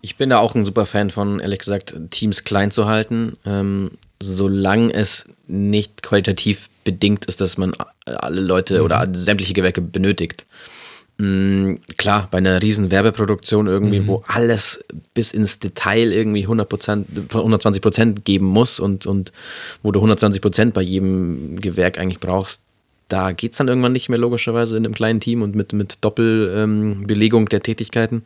Ich bin da auch ein super Fan von, ehrlich gesagt, Teams klein zu halten, ähm, solange es nicht qualitativ bedingt ist, dass man alle Leute oder sämtliche Gewerke benötigt. Mm, klar, bei einer riesen Werbeproduktion irgendwie, wo alles bis ins Detail irgendwie 100%, 120% geben muss und, und wo du 120% bei jedem Gewerk eigentlich brauchst, da geht es dann irgendwann nicht mehr logischerweise in einem kleinen Team und mit, mit Doppelbelegung ähm, der Tätigkeiten.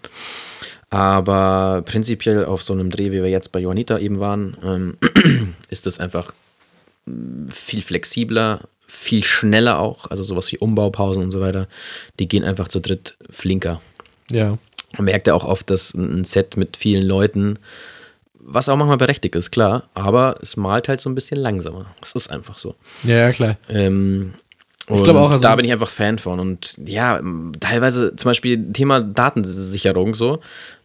Aber prinzipiell auf so einem Dreh, wie wir jetzt bei Johannita eben waren, ähm, *clears throat* ist es einfach mm, viel flexibler, viel schneller auch. Also sowas wie Umbaupausen und so weiter, die gehen einfach zu dritt flinker. Ja. Man merkt ja auch oft, dass ein Set mit vielen Leuten, was auch manchmal berechtigt ist, klar, aber es malt halt so ein bisschen langsamer. Es ist einfach so. Ja, ja, klar. Ähm, und glaube auch, also- da bin ich einfach Fan von. Und ja, teilweise zum Beispiel Thema Datensicherung so.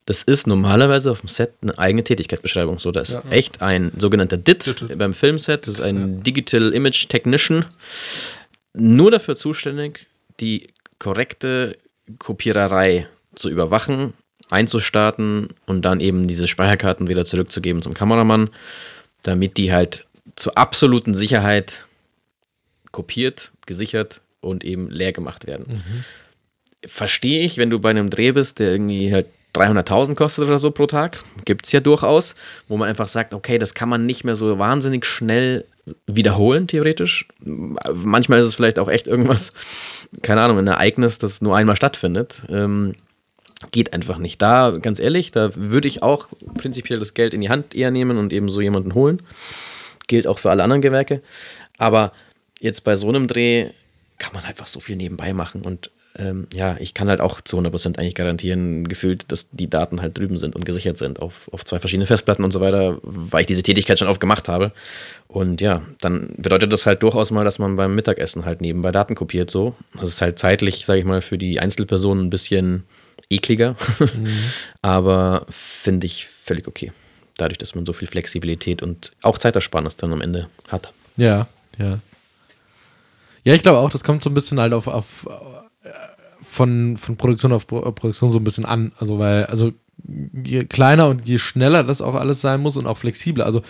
Das ist normalerweise auf dem Set eine eigene Tätigkeitsbeschreibung. So, da ist echt ein sogenannter DIT Digital. beim Filmset. Das ist ein Digital Image Technician. Nur dafür zuständig, die korrekte Kopiererei zu überwachen, einzustarten und dann eben diese Speicherkarten wieder zurückzugeben zum Kameramann, damit die halt zur absoluten Sicherheit kopiert, gesichert und eben leer gemacht werden. Verstehe ich, wenn du bei einem Dreh bist, der irgendwie halt 300.000 kostet oder so pro Tag, gibt es ja durchaus, wo man einfach sagt, okay, das kann man nicht mehr so wahnsinnig schnell wiederholen, theoretisch. Manchmal ist es vielleicht auch echt irgendwas, keine Ahnung, ein Ereignis, das nur einmal stattfindet. Ähm, geht einfach nicht. Da, ganz ehrlich, da würde ich auch prinzipiell das Geld in die Hand eher nehmen und eben so jemanden holen. Gilt auch für alle anderen Gewerke. Aber jetzt bei so einem Dreh kann man einfach so viel nebenbei machen und ähm, ja, ich kann halt auch zu 100% eigentlich garantieren, gefühlt, dass die Daten halt drüben sind und gesichert sind auf, auf zwei verschiedene Festplatten und so weiter, weil ich diese Tätigkeit schon oft gemacht habe. Und ja, dann bedeutet das halt durchaus mal, dass man beim Mittagessen halt nebenbei Daten kopiert so. Das ist halt zeitlich, sage ich mal, für die Einzelpersonen ein bisschen ekliger, *laughs* aber finde ich völlig okay. Dadurch, dass man so viel Flexibilität und auch Zeitersparnis dann am Ende hat. Ja, ja. Ja, ich glaube auch, das kommt so ein bisschen halt auf, auf äh, von, von Produktion auf Pro Produktion so ein bisschen an. Also, weil, also je kleiner und je schneller das auch alles sein muss und auch flexibler. Also,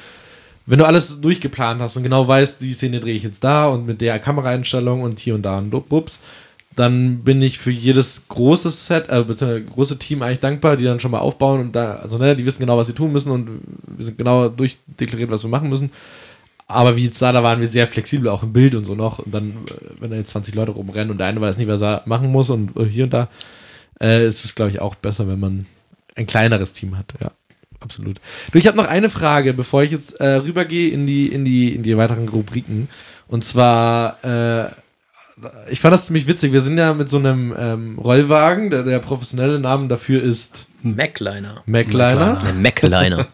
wenn du alles durchgeplant hast und genau weißt, die Szene drehe ich jetzt da und mit der Kameraeinstellung und hier und da und bups, dann bin ich für jedes große Set, äh, beziehungsweise große Team eigentlich dankbar, die dann schon mal aufbauen und da, also ne, die wissen genau, was sie tun müssen und wir sind genau durchdeklariert, was wir machen müssen. Aber wie jetzt da, da waren wir sehr flexibel, auch im Bild und so noch. Und dann, äh, wenn da jetzt 20 Leute rumrennen und der eine weiß nicht, was er machen muss und äh, hier und da, äh, ist es, glaube ich, auch besser, wenn man ein kleineres Team hat. Ja, absolut. Du, ich habe noch eine Frage, bevor ich jetzt äh, rübergehe in die, in, die, in die weiteren Rubriken. Und zwar, äh, ich fand das ziemlich witzig. Wir sind ja mit so einem ähm, Rollwagen, der, der professionelle Name dafür ist Macliner. Macliner. Macliner.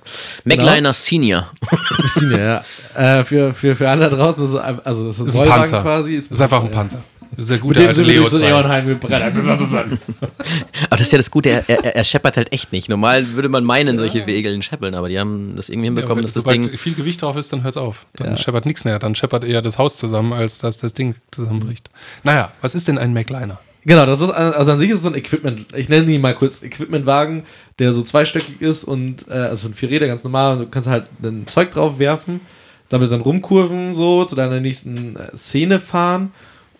Macliner *laughs* Senior. *laughs* Senior, ja. Äh, für, für, für alle da draußen, das ist, also das ist ein Ist ein Panzer. quasi. Das ist einfach ein Panzer. Das ist ja der dem alte Leo so 2. Neonheim gebrettert. Aber das ist ja das Gute, er, er, er scheppert halt echt nicht. Normal würde man meinen, solche Wegeln scheppeln, aber die haben das irgendwie Ja, hinbekommen, wenn dass das Ding. viel Gewicht drauf ist, dann hört's auf. Dann Ja. scheppert nichts mehr. Dann scheppert eher das Haus zusammen, als dass das Ding zusammenbricht. Naja, was ist denn ein MacLiner? Genau, das ist, also an sich ist es so ein Equipment, ich nenne ihn mal kurz Equipmentwagen, der so zweistöckig ist und, äh, also sind vier Räder, ganz normal, und du kannst halt ein Zeug drauf werfen, damit dann rumkurven, so, zu deiner nächsten äh, Szene fahren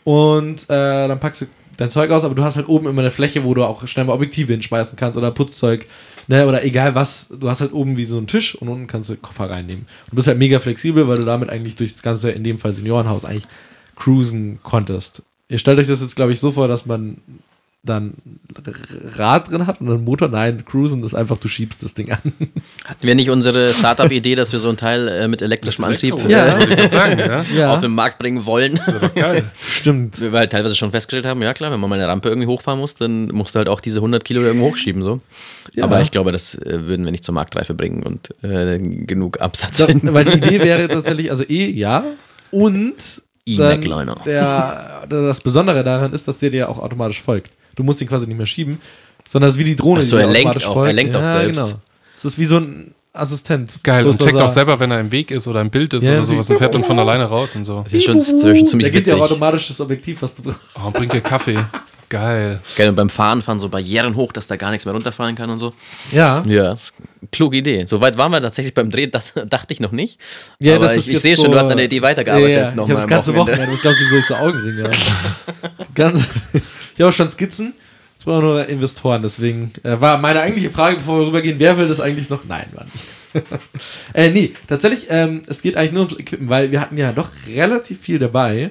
und äh, dann packst du dein Zeug aus, aber du hast halt oben immer eine Fläche, wo du auch schnell mal Objektive hinschmeißen kannst oder Putzzeug, ne, oder egal was, du hast halt oben wie so einen Tisch und unten kannst du Koffer reinnehmen. Du bist halt mega flexibel, weil du damit eigentlich durch das ganze, in dem Fall Seniorenhaus, eigentlich cruisen konntest. Ihr stellt euch das jetzt, glaube ich, so vor, dass man dann Rad drin hat und einen Motor. Nein, Cruisen ist einfach, du schiebst das Ding an. *laughs* Hatten wir nicht unsere Startup-Idee, dass wir so ein Teil äh, mit elektrischem Antrieb Elektro- Ja. äh, sagen, ja. *laughs* Ja, auf den Markt bringen wollen? Das wäre doch geil. *laughs* stimmt. Wir halt teilweise schon festgestellt haben, ja klar, wenn man mal eine Rampe irgendwie hochfahren muss, dann musst du halt auch diese 100 Kilo irgendwo hochschieben. So. Ja. Aber ich glaube, das äh, würden wir nicht zur Marktreife bringen und äh, genug Absatz finden. weil die Idee wäre tatsächlich, also E, ja. Und E-Macliner. das Besondere daran ist, dass der dir auch automatisch folgt. Du musst ihn quasi nicht mehr schieben, sondern es ist wie die Drohne, Ach so, die er lenkt automatisch auch- folgt. er lenkt auch ja, selbst. Genau. Es ist wie so ein Assistent. Geil. Und checkt auch er- selber, wenn er im Weg ist oder im Bild ist Ja, oder sowas und fährt dann von alleine raus und so. Das ist schon, ist schon Der ziemlich gibt dir automatisch das Objektiv, was du brauchst. Oh, und bringt dir Kaffee. *laughs* Geil. Geil, und beim Fahren fahren so Barrieren hoch, dass da gar nichts mehr runterfallen kann und so. Ja. Ja, das ist eine kluge Idee. Soweit waren wir tatsächlich beim Dreh, das *laughs* dachte ich noch nicht. Ja, Aber das ich, ist ich jetzt sehe schon, so- du hast an der Idee weitergearbeitet. Ja, ja. noch ich habe das ganze Wochenende. Wochenende, glaubst du, wieso ich so Augenringe habe? *laughs* Ganz, ich habe auch schon Skizzen. Jetzt brauchen wir nur Investoren, deswegen äh, war meine eigentliche Frage, bevor wir rübergehen, wer will das eigentlich noch? Nein, war nicht. *laughs* äh, nee, tatsächlich, ähm, es geht eigentlich nur ums Equipment, weil wir hatten ja doch relativ viel dabei.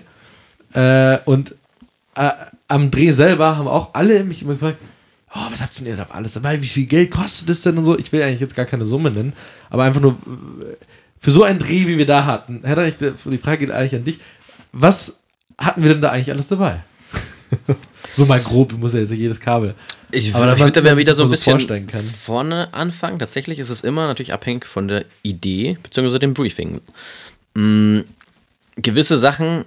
Äh, und äh, am Dreh selber haben auch alle mich immer gefragt, oh, was habt ihr denn da alles dabei? Wie viel Geld kostet das denn und so? Ich will eigentlich jetzt gar keine Summe nennen, aber einfach nur äh, für so einen Dreh, wie wir da hatten. Herr die Frage geht eigentlich an dich. Was hatten wir denn da eigentlich alles dabei? *laughs* so mal grob, ich muss ja jetzt nicht jedes Kabel. Ich, Aber ich würde da wieder so ein so bisschen kann. vorne anfangen. Tatsächlich ist es immer natürlich abhängig von der Idee bzw. dem Briefing. Mm, gewisse Sachen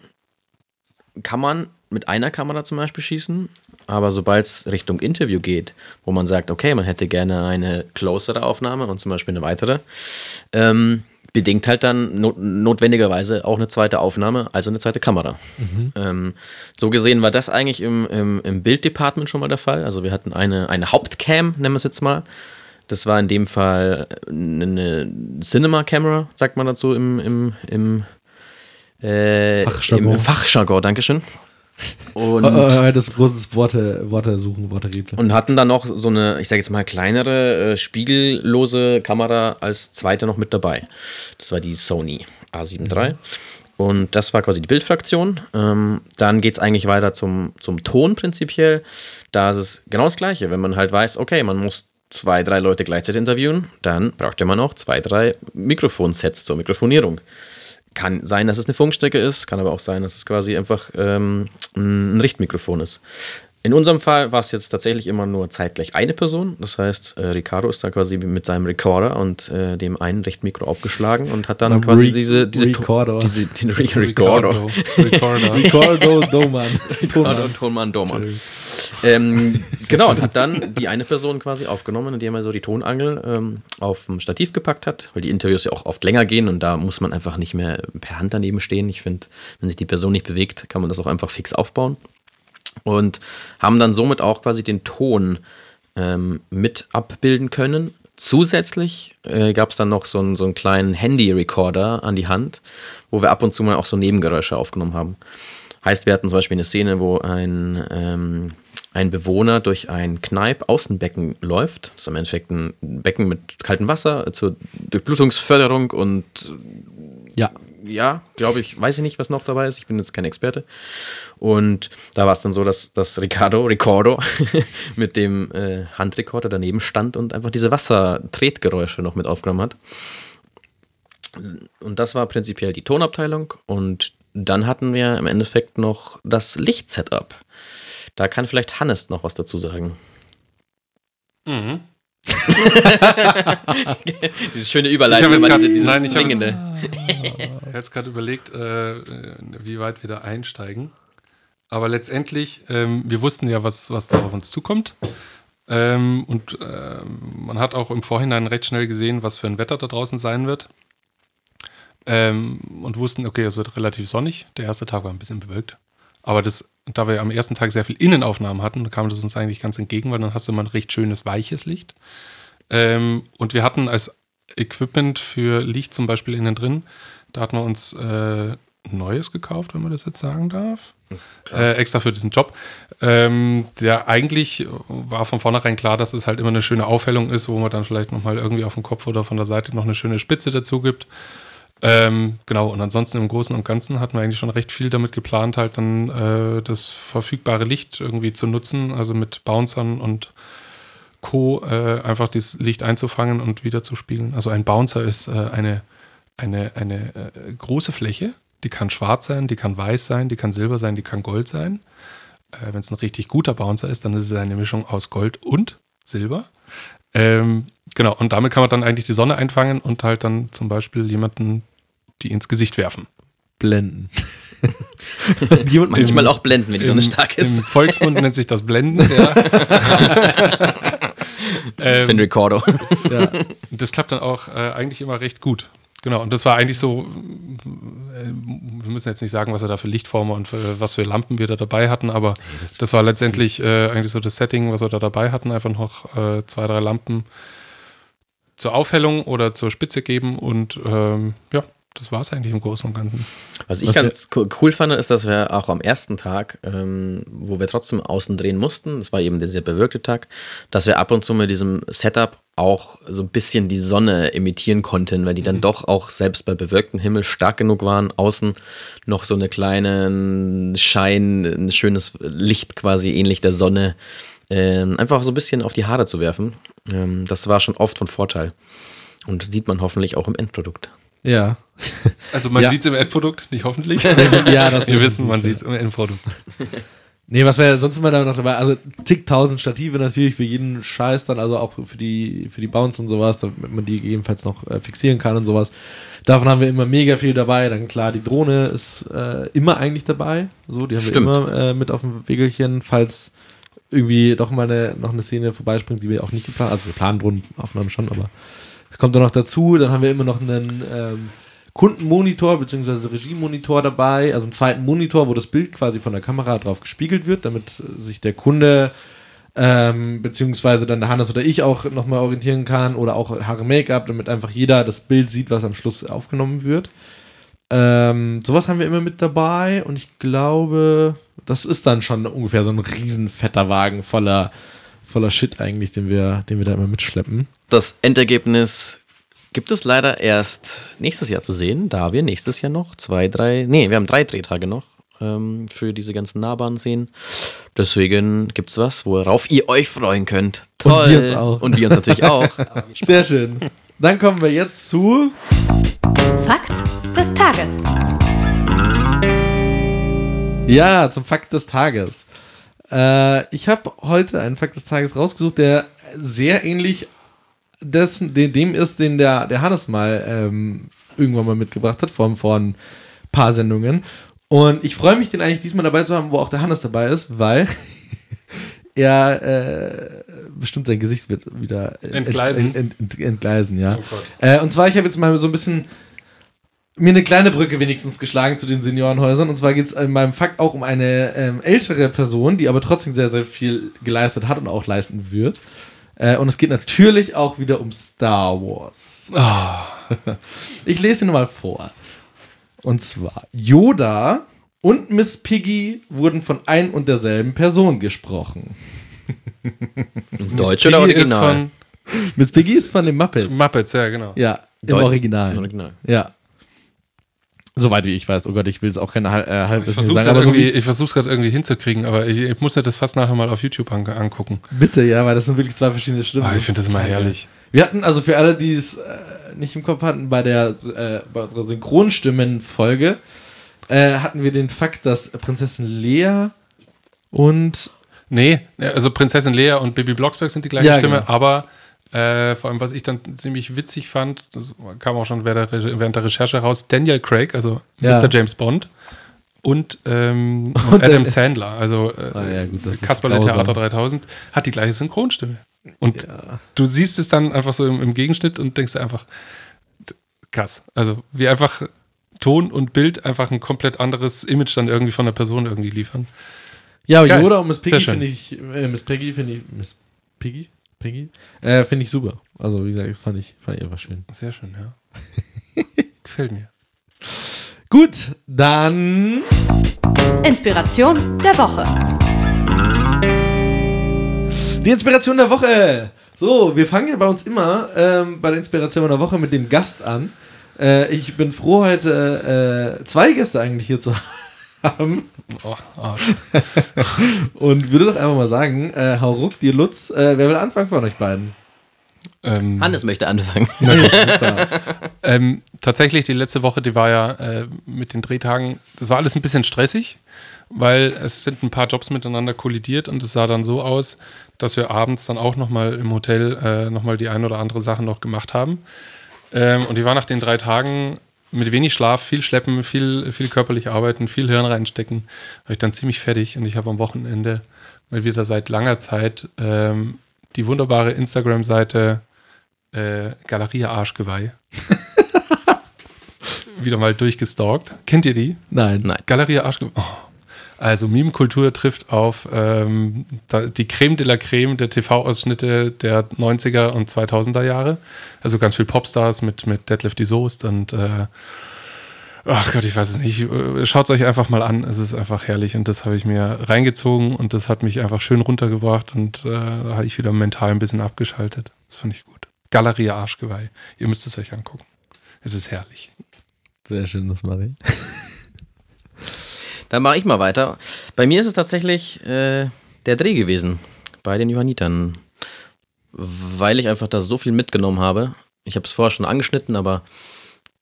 kann man mit einer Kamera zum Beispiel schießen, aber sobald es Richtung Interview geht, wo man sagt, okay, man hätte gerne eine closere Aufnahme und zum Beispiel eine weitere, ähm, bedingt halt dann not notwendigerweise auch eine zweite Aufnahme, also eine zweite Kamera. Ähm, so gesehen war das eigentlich im, im, im Bilddepartment schon mal der Fall. Also wir hatten eine, eine Hauptcam, nennen wir es jetzt mal. Das war in dem Fall eine Cinema-Camera, sagt man dazu im, im, im, äh, Fachjargon. im Fachjargon, Dankeschön. Und, Äh, äh, das große Worte, Worte suchen, Worte rätseln. und hatten dann noch so eine, ich sage jetzt mal, kleinere, äh, spiegellose Kamera als zweite noch mit dabei. Das war die Sony A7 III. Und das war quasi die Bildfraktion. Ähm, dann geht es eigentlich weiter zum, zum Ton prinzipiell. Da ist es genau das Gleiche. Wenn man halt weiß, okay, man muss zwei, drei Leute gleichzeitig interviewen, dann braucht man auch zwei, drei Mikrofonsets zur Mikrofonierung. Kann sein, dass es eine Funkstrecke ist, kann aber auch sein, dass es quasi einfach ähm, ein Richtmikrofon ist. In unserem Fall war es jetzt tatsächlich immer nur zeitgleich eine Person. Das heißt, äh, Ricardo ist da quasi mit seinem Recorder und äh, dem einen Richtmikro aufgeschlagen und hat dann Beim quasi Re- diese, diese, Recorder. diese den Re Recorder. Recorder. *laughs* Ricardo Doman. Ricardo Tonmann Dormann. Ähm, *laughs* genau, und hat dann die eine Person quasi aufgenommen, indem er so die Tonangel ähm, auf dem Stativ gepackt hat, weil die Interviews ja auch oft länger gehen und da muss man einfach nicht mehr per Hand daneben stehen. Ich finde, wenn sich die Person nicht bewegt, kann man das auch einfach fix aufbauen. Und haben dann somit auch quasi den Ton ähm, mit abbilden können. Zusätzlich äh, gab es dann noch so einen, so einen kleinen Handy-Recorder an die Hand, wo wir ab und zu mal auch so Nebengeräusche aufgenommen haben. Heißt, wir hatten zum Beispiel eine Szene, wo ein, ähm, ein Bewohner durch ein Kneipp-Außenbecken läuft. Das ist im Endeffekt ein Becken mit kaltem Wasser zur Durchblutungsförderung und Ja. glaube ich, weiß ich nicht, was noch dabei ist. Ich bin jetzt kein Experte. Und da war es dann so, dass, dass Ricardo, Ricardo *laughs* mit dem äh, Handrekorder daneben stand und einfach diese Wassertretgeräusche noch mit aufgenommen hat. Und das war prinzipiell die Tonabteilung. Und dann hatten wir im Endeffekt noch das Lichtsetup. Da kann vielleicht Hannes noch was dazu sagen. Mhm. *laughs* Diese schöne Ich Überleitung. immer grad- diese- dieses nein, ich habe jetzt- Zwingende. Ich habe jetzt gerade überlegt, äh, wie weit wir da einsteigen. Aber letztendlich, ähm, wir wussten ja, was, was da auf uns zukommt. Ähm, und ähm, man hat auch im Vorhinein recht schnell gesehen, was für ein Wetter da draußen sein wird. Ähm, und wussten, okay, es wird relativ sonnig. Der erste Tag war ein bisschen bewölkt. Aber das, da wir am ersten Tag sehr viel Innenaufnahmen hatten, kam das uns eigentlich ganz entgegen, weil dann hast du immer ein recht schönes, weiches Licht. Ähm, und wir hatten als Equipment für Licht zum Beispiel innen drin, da hatten wir uns äh, Neues gekauft, wenn man das jetzt sagen darf. Äh, extra für diesen Job. Ähm, der eigentlich war von vornherein klar, dass es halt immer eine schöne Aufhellung ist, wo man dann vielleicht nochmal irgendwie auf dem Kopf oder von der Seite noch eine schöne Spitze dazu gibt. Ähm, genau, und ansonsten im Großen und Ganzen hatten wir eigentlich schon recht viel damit geplant, halt dann äh, das verfügbare Licht irgendwie zu nutzen, also mit Bouncern und Co. Äh, einfach das Licht einzufangen und wieder zu spiegeln. Also ein Bouncer ist äh, eine, eine, eine äh, große Fläche, die kann schwarz sein, die kann weiß sein, die kann silber sein, die kann gold sein. Äh, Wenn es ein richtig guter Bouncer ist, dann ist es eine Mischung aus Gold und Silber. Ähm, genau, und damit kann man dann eigentlich die Sonne einfangen und halt dann zum Beispiel jemanden die ins Gesicht werfen. Blenden. *laughs* Jemand Manchmal Im- auch blenden, wenn die Sonne stark Im ist. Volksmund nennt sich das Blenden. Ja. *laughs* ähm, Finn Ricardo. *laughs* ja. das klappt dann auch äh, eigentlich immer recht gut. Genau, und das war eigentlich so, wir müssen jetzt nicht sagen, was er da für Lichtformer und für, was für Lampen wir da dabei hatten, aber das war letztendlich äh, eigentlich so das Setting, was wir da dabei hatten. Einfach noch äh, zwei, drei Lampen zur Aufhellung oder zur Spitze geben und ähm, ja, das war es eigentlich im Großen und Ganzen. Was ich Was ganz co- cool fand, ist, dass wir auch am ersten Tag, ähm, wo wir trotzdem außen drehen mussten, das war eben der sehr bewölkte Tag, dass wir ab und zu mit diesem Setup auch so ein bisschen die Sonne imitieren konnten, weil die dann doch auch selbst bei bewölktem Himmel stark genug waren, außen noch so eine kleine Schein, ein schönes Licht quasi ähnlich der Sonne, ähm, einfach so ein bisschen auf die Haare zu werfen. Ähm, das war schon oft von Vorteil. Und sieht man hoffentlich auch im Endprodukt. Ja. Also man Ja. sieht es im Endprodukt, nicht hoffentlich. *laughs* ja, das Wir wissen, man sieht es im Endprodukt. *laughs* Nee, was wäre sonst immer da noch dabei? Also zigtausend Stative natürlich für jeden Scheiß dann, also auch für die, für die Bounce und sowas, damit man die gegebenenfalls noch äh, fixieren kann und sowas. Davon haben wir immer mega viel dabei. Dann klar, die Drohne ist äh, immer eigentlich dabei. So, die haben Stimmt. wir immer äh, mit auf dem Wegelchen, falls irgendwie doch mal eine, noch eine Szene vorbeispringt, die wir auch nicht geplant Also wir planen Drohnenaufnahmen schon, aber kommt dann noch dazu. Dann haben wir immer noch einen ähm, Kundenmonitor bzw. Regiemonitor dabei, also einen zweiten Monitor, wo das Bild quasi von der Kamera drauf gespiegelt wird, damit sich der Kunde ähm, beziehungsweise dann der Hannes oder ich auch nochmal orientieren kann oder auch Haare Make-up, damit einfach jeder das Bild sieht, was am Schluss aufgenommen wird. Ähm, sowas haben wir immer mit dabei und ich glaube, das ist dann schon ungefähr so ein riesen fetter Wagen voller, voller Shit eigentlich, den wir, den wir da immer mitschleppen. Das Endergebnis gibt es leider erst nächstes Jahr zu sehen, da wir nächstes Jahr noch zwei, drei, nee, wir haben drei Drehtage noch ähm, für diese ganzen Nahbahnszenen. Deswegen gibt es was, worauf ihr euch freuen könnt. Und wir uns auch. Und wir uns natürlich *laughs* auch. Sehr schön. Dann kommen wir jetzt zu Fakt des Tages. Ja, zum Fakt des Tages. Äh, ich habe heute einen Fakt des Tages rausgesucht, der sehr ähnlich dessen, de- dem ist, den der, der Hannes mal ähm, irgendwann mal mitgebracht hat, vor, vor ein paar Sendungen. Und ich freue mich, den eigentlich diesmal dabei zu haben, wo auch der Hannes dabei ist, weil *laughs* er äh, bestimmt sein Gesicht wird wieder ent- Entgleisen. Ent, ent, entgleisen, ja. Oh. Äh, und zwar, ich habe jetzt mal so ein bisschen mir eine kleine Brücke wenigstens geschlagen zu den Seniorenhäusern. Und zwar geht es in meinem Fakt auch um eine ähm, ältere Person, die aber trotzdem sehr, sehr viel geleistet hat und auch leisten wird. Äh, und es geht natürlich auch wieder um Star Wars. *laughs* Ich lese ihn mal vor. Und zwar, Yoda und Miss Piggy wurden von ein und derselben Person gesprochen. Deutsch oder Original? Miss Piggy ist von den Muppets. Muppets, ja, genau. ja, im Original. Im Original. Ja. Soweit wie ich weiß. Oh Gott, ich will es auch keine äh, Ich Halbwissen versuche gerade so ich versuch's grad irgendwie hinzukriegen, aber ich, ich muss mir das fast nachher mal auf YouTube an, angucken. bitte, ja, weil das sind wirklich zwei verschiedene Stimmen. Ah, ich finde das immer herrlich. Wir hatten also für alle, die es äh, nicht im Kopf hatten, bei der äh, bei unserer Synchronstimmen-Folge äh, hatten wir den Fakt, dass Prinzessin Lea und Nee, also Prinzessin Lea und Baby Blocksberg sind die gleiche Ja, Stimme, genau. aber äh, vor allem, was ich dann ziemlich witzig fand, das kam auch schon während der, Re- während der Recherche raus, Daniel Craig, also Ja. Mr. James Bond, und, ähm, *laughs* und Und Adam Sandler, also äh, Ah ja, gut, Kasperle. Theater 3000, hat die gleiche Synchronstimme. Und Ja. du siehst es dann einfach so im, im Gegenschnitt und denkst dir einfach, krass. Also wie einfach Ton und Bild einfach ein komplett anderes Image dann irgendwie von der Person irgendwie liefern. Ja, Geil. Yoda und Miss Piggy finde ich, äh, Miss Piggy finde ich, Miss Piggy? Piggy? Äh, finde ich super. Also, wie gesagt, das fand ich, fand ich einfach schön. Sehr schön, ja. *laughs* Gefällt mir. Gut, dann Inspiration der Woche. die Inspiration der Woche. So, wir fangen ja bei uns immer ähm, bei der Inspiration der Woche mit dem Gast an. Äh, ich bin froh, heute äh, zwei Gäste eigentlich hier zu haben. Oh, Arsch. *laughs* Und würde doch einfach mal sagen, äh, hau ruck, dir Lutz, äh, wer will anfangen von euch beiden? Ähm, Hannes möchte anfangen. *laughs* Super. Ähm, tatsächlich, die letzte Woche, die war ja äh, mit den Drehtagen, das war alles ein bisschen stressig, weil es sind ein paar Jobs miteinander kollidiert und es sah dann so aus, dass wir abends dann auch nochmal im Hotel äh, nochmal die ein oder andere Sache noch gemacht haben. Ähm, und die war nach den drei Tagen mit wenig Schlaf, viel Schleppen, viel, viel körperlich arbeiten, viel Hirn reinstecken, war ich dann ziemlich fertig und ich habe am Wochenende mal wieder seit langer Zeit ähm, die wunderbare Instagram-Seite äh, Galeria Arschgeweih *laughs* wieder mal durchgestalkt. Kennt ihr die? Nein. Nein. Galeria Arschgeweih. Oh. Also Meme-Kultur trifft auf ähm, die Creme de la Creme der TV-Ausschnitte der 90er und 2000er Jahre. Also ganz viel Popstars mit, mit Deadlift die Soest und äh, ach Gott, ich weiß es nicht. Schaut es euch einfach mal an. Es ist einfach herrlich und das habe ich mir reingezogen und das hat mich einfach schön runtergebracht und äh, da habe ich wieder mental ein bisschen abgeschaltet. Das fand ich gut. Galeria Arschgeweih. Ihr müsst es euch angucken. Es ist herrlich. Sehr schön, das mache ich. Dann mache ich mal weiter. Bei mir ist es tatsächlich äh, der Dreh gewesen bei den Johannitern, weil ich einfach da so viel mitgenommen habe. Ich habe es vorher schon angeschnitten, aber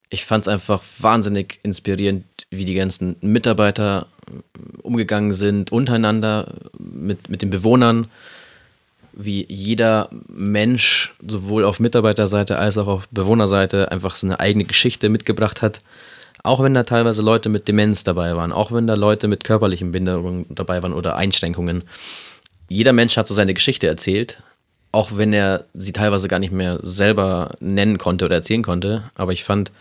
ich fand es einfach wahnsinnig inspirierend, wie die ganzen Mitarbeiter äh, umgegangen sind, untereinander, mit, mit den Bewohnern, wie jeder Mensch sowohl auf Mitarbeiterseite als auch auf Bewohnerseite einfach so eine eigene Geschichte mitgebracht hat. Auch wenn da teilweise Leute mit Demenz dabei waren, auch wenn da Leute mit körperlichen Behinderungen dabei waren oder Einschränkungen. Jeder Mensch hat so seine Geschichte erzählt, auch wenn er sie teilweise gar nicht mehr selber nennen konnte oder erzählen konnte. Aber ich fand,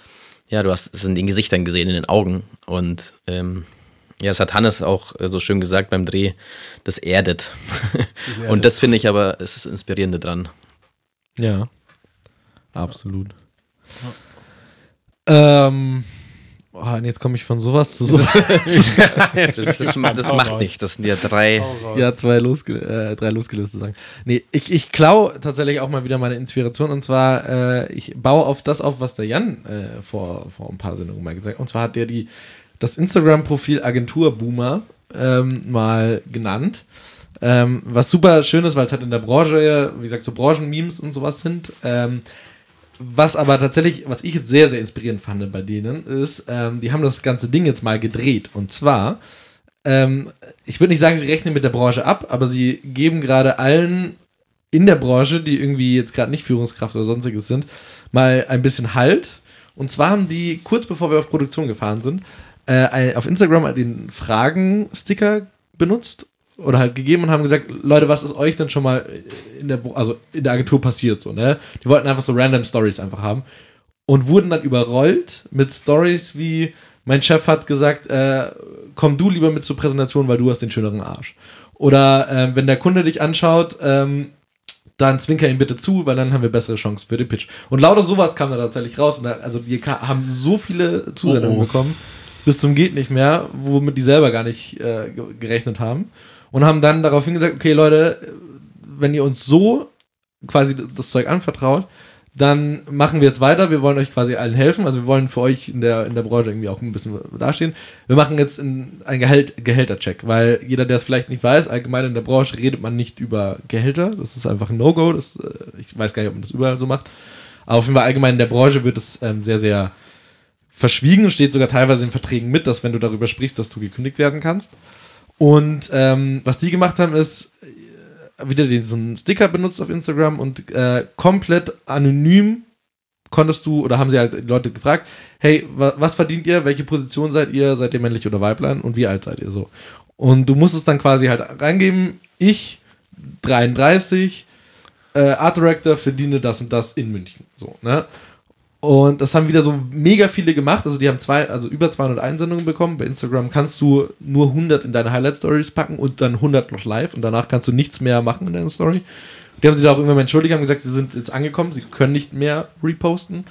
ja, du hast es in den Gesichtern gesehen, in den Augen. Und ähm, ja, das hat Hannes auch äh, so schön gesagt beim Dreh, das *laughs* erdet. Und das finde ich aber, es ist das Inspirierende dran. Ja. Absolut. Ähm. Oh, und jetzt komme ich von sowas zu sowas. *laughs* Das, das, *laughs* das Hau macht raus. nichts, das sind ja drei. ja, zwei losge äh, drei losgelöste Sachen. Nee, ich, ich klaue tatsächlich auch mal wieder meine Inspiration und zwar, äh, ich baue auf das auf, was der Jan äh, vor, vor ein paar Sendungen mal gesagt hat. Und zwar hat der die, das Instagram-Profil Agentur Boomer ähm, mal genannt. Ähm, was super schön ist, weil es halt in der Branche, wie gesagt, so Branchenmemes und sowas sind. Ähm, was aber tatsächlich, was ich jetzt sehr, sehr inspirierend fand bei denen, ist, ähm, die haben das ganze Ding jetzt mal gedreht. Und zwar, ähm, ich würde nicht sagen, sie rechnen mit der Branche ab, aber sie geben gerade allen in der Branche, die irgendwie jetzt gerade nicht Führungskraft oder sonstiges sind, mal ein bisschen Halt. Und zwar haben die, kurz bevor wir auf Produktion gefahren sind, äh, auf Instagram den Fragen-Sticker benutzt oder halt gegeben und haben gesagt, Leute, was ist euch denn schon mal in der, also in der Agentur passiert so, ne? Die wollten einfach so random Stories einfach haben und wurden dann überrollt mit Stories wie mein Chef hat gesagt, äh, komm du lieber mit zur Präsentation, weil du hast den schöneren Arsch. Oder ähm, wenn der Kunde dich anschaut, ähm, dann zwinker ihm bitte zu, weil dann haben wir bessere Chancen für den Pitch. Und lauter sowas kam da tatsächlich raus. Und da, also wir haben so viele Zusendungen Oh, oh. bekommen, bis zum geht nicht mehr, womit die selber gar nicht äh, ge- gerechnet haben. Und haben dann daraufhin gesagt, okay Leute, wenn ihr uns so quasi das Zeug anvertraut, dann machen wir jetzt weiter. Wir wollen euch quasi allen helfen. Also wir wollen für euch in der, in der Branche irgendwie auch ein bisschen dastehen. Wir machen jetzt ein, ein Gehalt, Gehältercheck, weil jeder, der es vielleicht nicht weiß, allgemein in der Branche redet man nicht über Gehälter. Das ist einfach ein No-Go. Das, äh, Ich weiß gar nicht, ob man das überall so macht. Aber auf jeden Fall allgemein in der Branche wird es ähm, sehr, sehr verschwiegen. Steht sogar teilweise in Verträgen mit, dass wenn du darüber sprichst, dass du gekündigt werden kannst. Und ähm, was die gemacht haben, ist äh, wieder einen Sticker benutzt auf Instagram und äh, komplett anonym konntest du, oder haben sie halt Leute gefragt, hey, wa was verdient ihr, welche Position seid ihr, seid ihr männlich oder Weiblein und wie alt seid ihr so? Und du musstest dann quasi halt reingeben, ich, 33, äh, Art Director, verdiene das und das in München. So, ne? Und das haben wieder so mega viele gemacht. Also die haben zwei, also über 200 Einsendungen bekommen. Bei Instagram kannst du nur 100 in deine Highlight Stories packen und dann 100 noch live und danach kannst du nichts mehr machen in deiner Story. Die haben sich da auch irgendwann entschuldigt, haben gesagt, sie sind jetzt angekommen, sie können nicht mehr reposten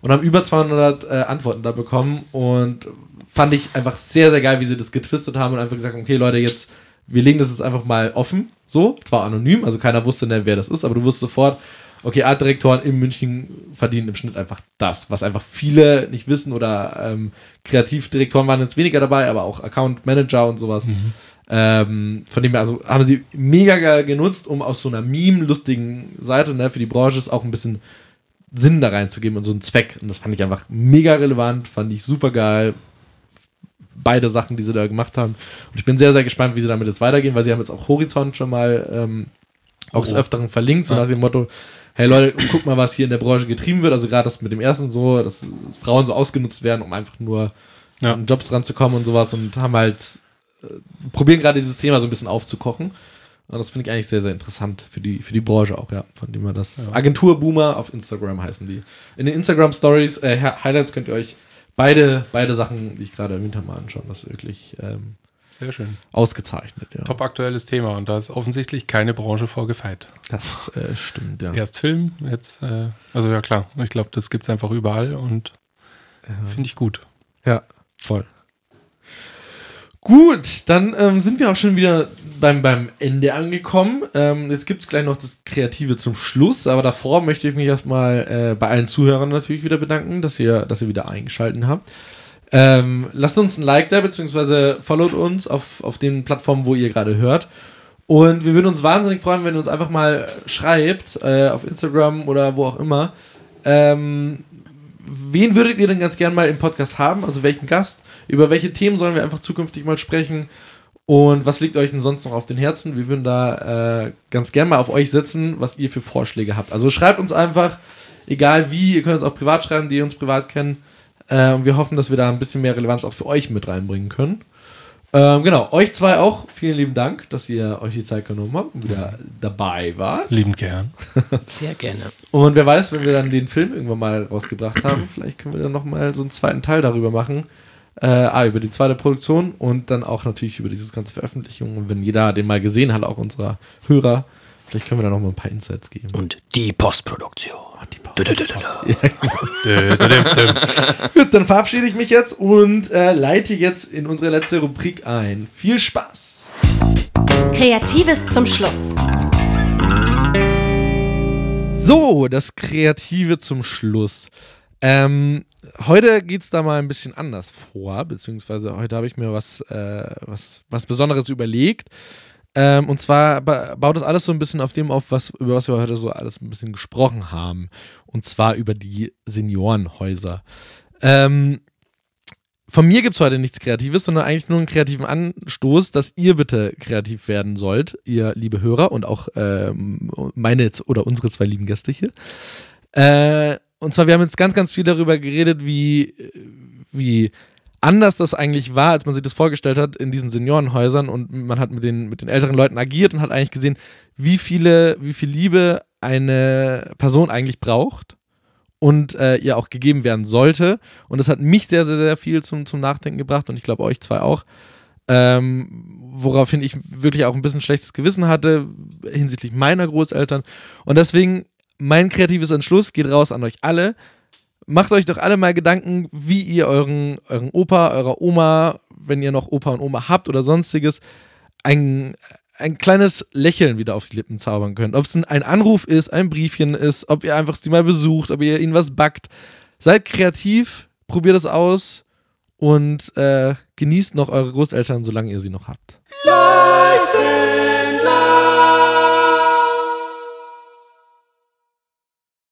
und haben über 200 äh, Antworten da bekommen und fand ich einfach sehr, sehr geil, wie sie das getwistet haben und einfach gesagt okay Leute, jetzt, wir legen das jetzt einfach mal offen, so, zwar anonym, also keiner wusste, ne, wer das ist, aber du wusstest sofort, okay, Artdirektoren in München verdienen im Schnitt einfach das, was einfach viele nicht wissen oder ähm, Kreativdirektoren waren jetzt weniger dabei, aber auch Account Manager und sowas. Mhm. Ähm, von dem her, also haben sie mega geil genutzt, um aus so einer meme-lustigen Seite ne, für die Branche es auch ein bisschen Sinn da reinzugeben und so einen Zweck. Und das fand ich einfach mega relevant, fand ich super geil. Beide Sachen, die sie da gemacht haben. Und ich bin sehr, sehr gespannt, wie sie damit jetzt weitergehen, weil sie haben jetzt auch Horizont schon mal ähm, auch oh. des Öfteren verlinkt, so nach dem Motto, hey Leute, guck mal, was hier in der Branche getrieben wird. Also gerade das mit dem ersten so, dass Frauen so ausgenutzt werden, um einfach nur ja. an Jobs ranzukommen und sowas und haben halt, äh, probieren gerade dieses Thema so ein bisschen aufzukochen. Und das finde ich eigentlich sehr, sehr interessant für die, für die Branche auch, ja. Von dem wir das. Ja. Agentur Boomer auf Instagram heißen die. In den Instagram Stories, äh, Highlights könnt ihr euch beide, beide Sachen, die ich gerade erwähnt habe, mal anschauen. Das ist wirklich ähm, sehr schön. Ausgezeichnet, ja. Top aktuelles Thema und da ist offensichtlich keine Branche vorgefeit. Das äh, stimmt, ja. Erst Film, jetzt, äh, also ja klar, ich glaube, das gibt es einfach überall und ja. finde ich gut. Ja, voll. Gut, dann ähm, sind wir auch schon wieder beim, beim Ende angekommen. Ähm, jetzt gibt es gleich noch das Kreative zum Schluss, aber davor möchte ich mich erstmal äh, bei allen Zuhörern natürlich wieder bedanken, dass ihr, dass ihr wieder eingeschaltet habt. Ähm, lasst uns ein Like da, beziehungsweise followt uns auf, auf den Plattformen, wo ihr gerade hört. Und wir würden uns wahnsinnig freuen, wenn ihr uns einfach mal schreibt, äh, auf Instagram oder wo auch immer. Ähm, wen würdet ihr denn ganz gern mal im Podcast haben? Also welchen Gast? Über welche Themen sollen wir einfach zukünftig mal sprechen? Und was liegt euch denn sonst noch auf den Herzen? Wir würden da äh, ganz gern mal auf euch setzen, was ihr für Vorschläge habt. Also schreibt uns einfach, egal wie, ihr könnt uns auch privat schreiben, die uns privat kennen. Äh, und wir hoffen, dass wir da ein bisschen mehr Relevanz auch für euch mit reinbringen können. Ähm, genau, euch zwei auch vielen lieben Dank, dass ihr euch die Zeit genommen habt und wieder dabei wart. Lieben gern. *laughs* Sehr gerne. Und wer weiß, wenn wir dann den Film irgendwann mal rausgebracht haben, vielleicht können wir dann nochmal so einen zweiten Teil darüber machen. Äh, ah, über die zweite Produktion und dann auch natürlich über dieses ganze Veröffentlichung. Und wenn jeder den mal gesehen hat, auch unserer Hörer, Vielleicht können wir da noch mal ein paar Insights geben. Und die Postproduktion. Die Postproduktion. *laughs* Gut, dann verabschiede ich mich jetzt und äh, leite jetzt in unsere letzte Rubrik ein. Viel Spaß! Kreatives zum Schluss. So, das Kreative zum Schluss. Ähm, heute geht es da mal ein bisschen anders vor, beziehungsweise heute habe ich mir was, äh, was, was Besonderes überlegt. Ähm, und zwar baut das alles so ein bisschen auf dem auf, was, über was wir heute so alles ein bisschen gesprochen haben. Und zwar über die Seniorenhäuser. Ähm, von mir gibt es heute nichts Kreatives, sondern eigentlich nur einen kreativen Anstoß, dass ihr bitte kreativ werden sollt, ihr liebe Hörer und auch ähm, meine oder unsere zwei lieben Gäste hier. Äh, und zwar, wir haben jetzt ganz, ganz viel darüber geredet, wie, wie anders das eigentlich war, als man sich das vorgestellt hat in diesen Seniorenhäusern und man hat mit den, mit den älteren Leuten agiert und hat eigentlich gesehen, wie viele, wie viel Liebe eine Person eigentlich braucht und äh, ihr auch gegeben werden sollte. Und das hat mich sehr, sehr, sehr viel zum, zum Nachdenken gebracht und ich glaube euch zwei auch. Ähm, woraufhin ich wirklich auch ein bisschen schlechtes Gewissen hatte hinsichtlich meiner Großeltern. Und deswegen mein kreatives Entschluss geht raus an euch alle macht euch doch alle mal Gedanken, wie ihr euren, euren Opa, eurer Oma, wenn ihr noch Opa und Oma habt oder sonstiges, ein, ein kleines Lächeln wieder auf die Lippen zaubern könnt. Ob es ein, Anruf ist, ein Briefchen ist, ob ihr einfach sie mal besucht, ob ihr ihnen was backt. Seid kreativ, probiert es aus und äh, genießt noch eure Großeltern, solange ihr sie noch habt. Life in life.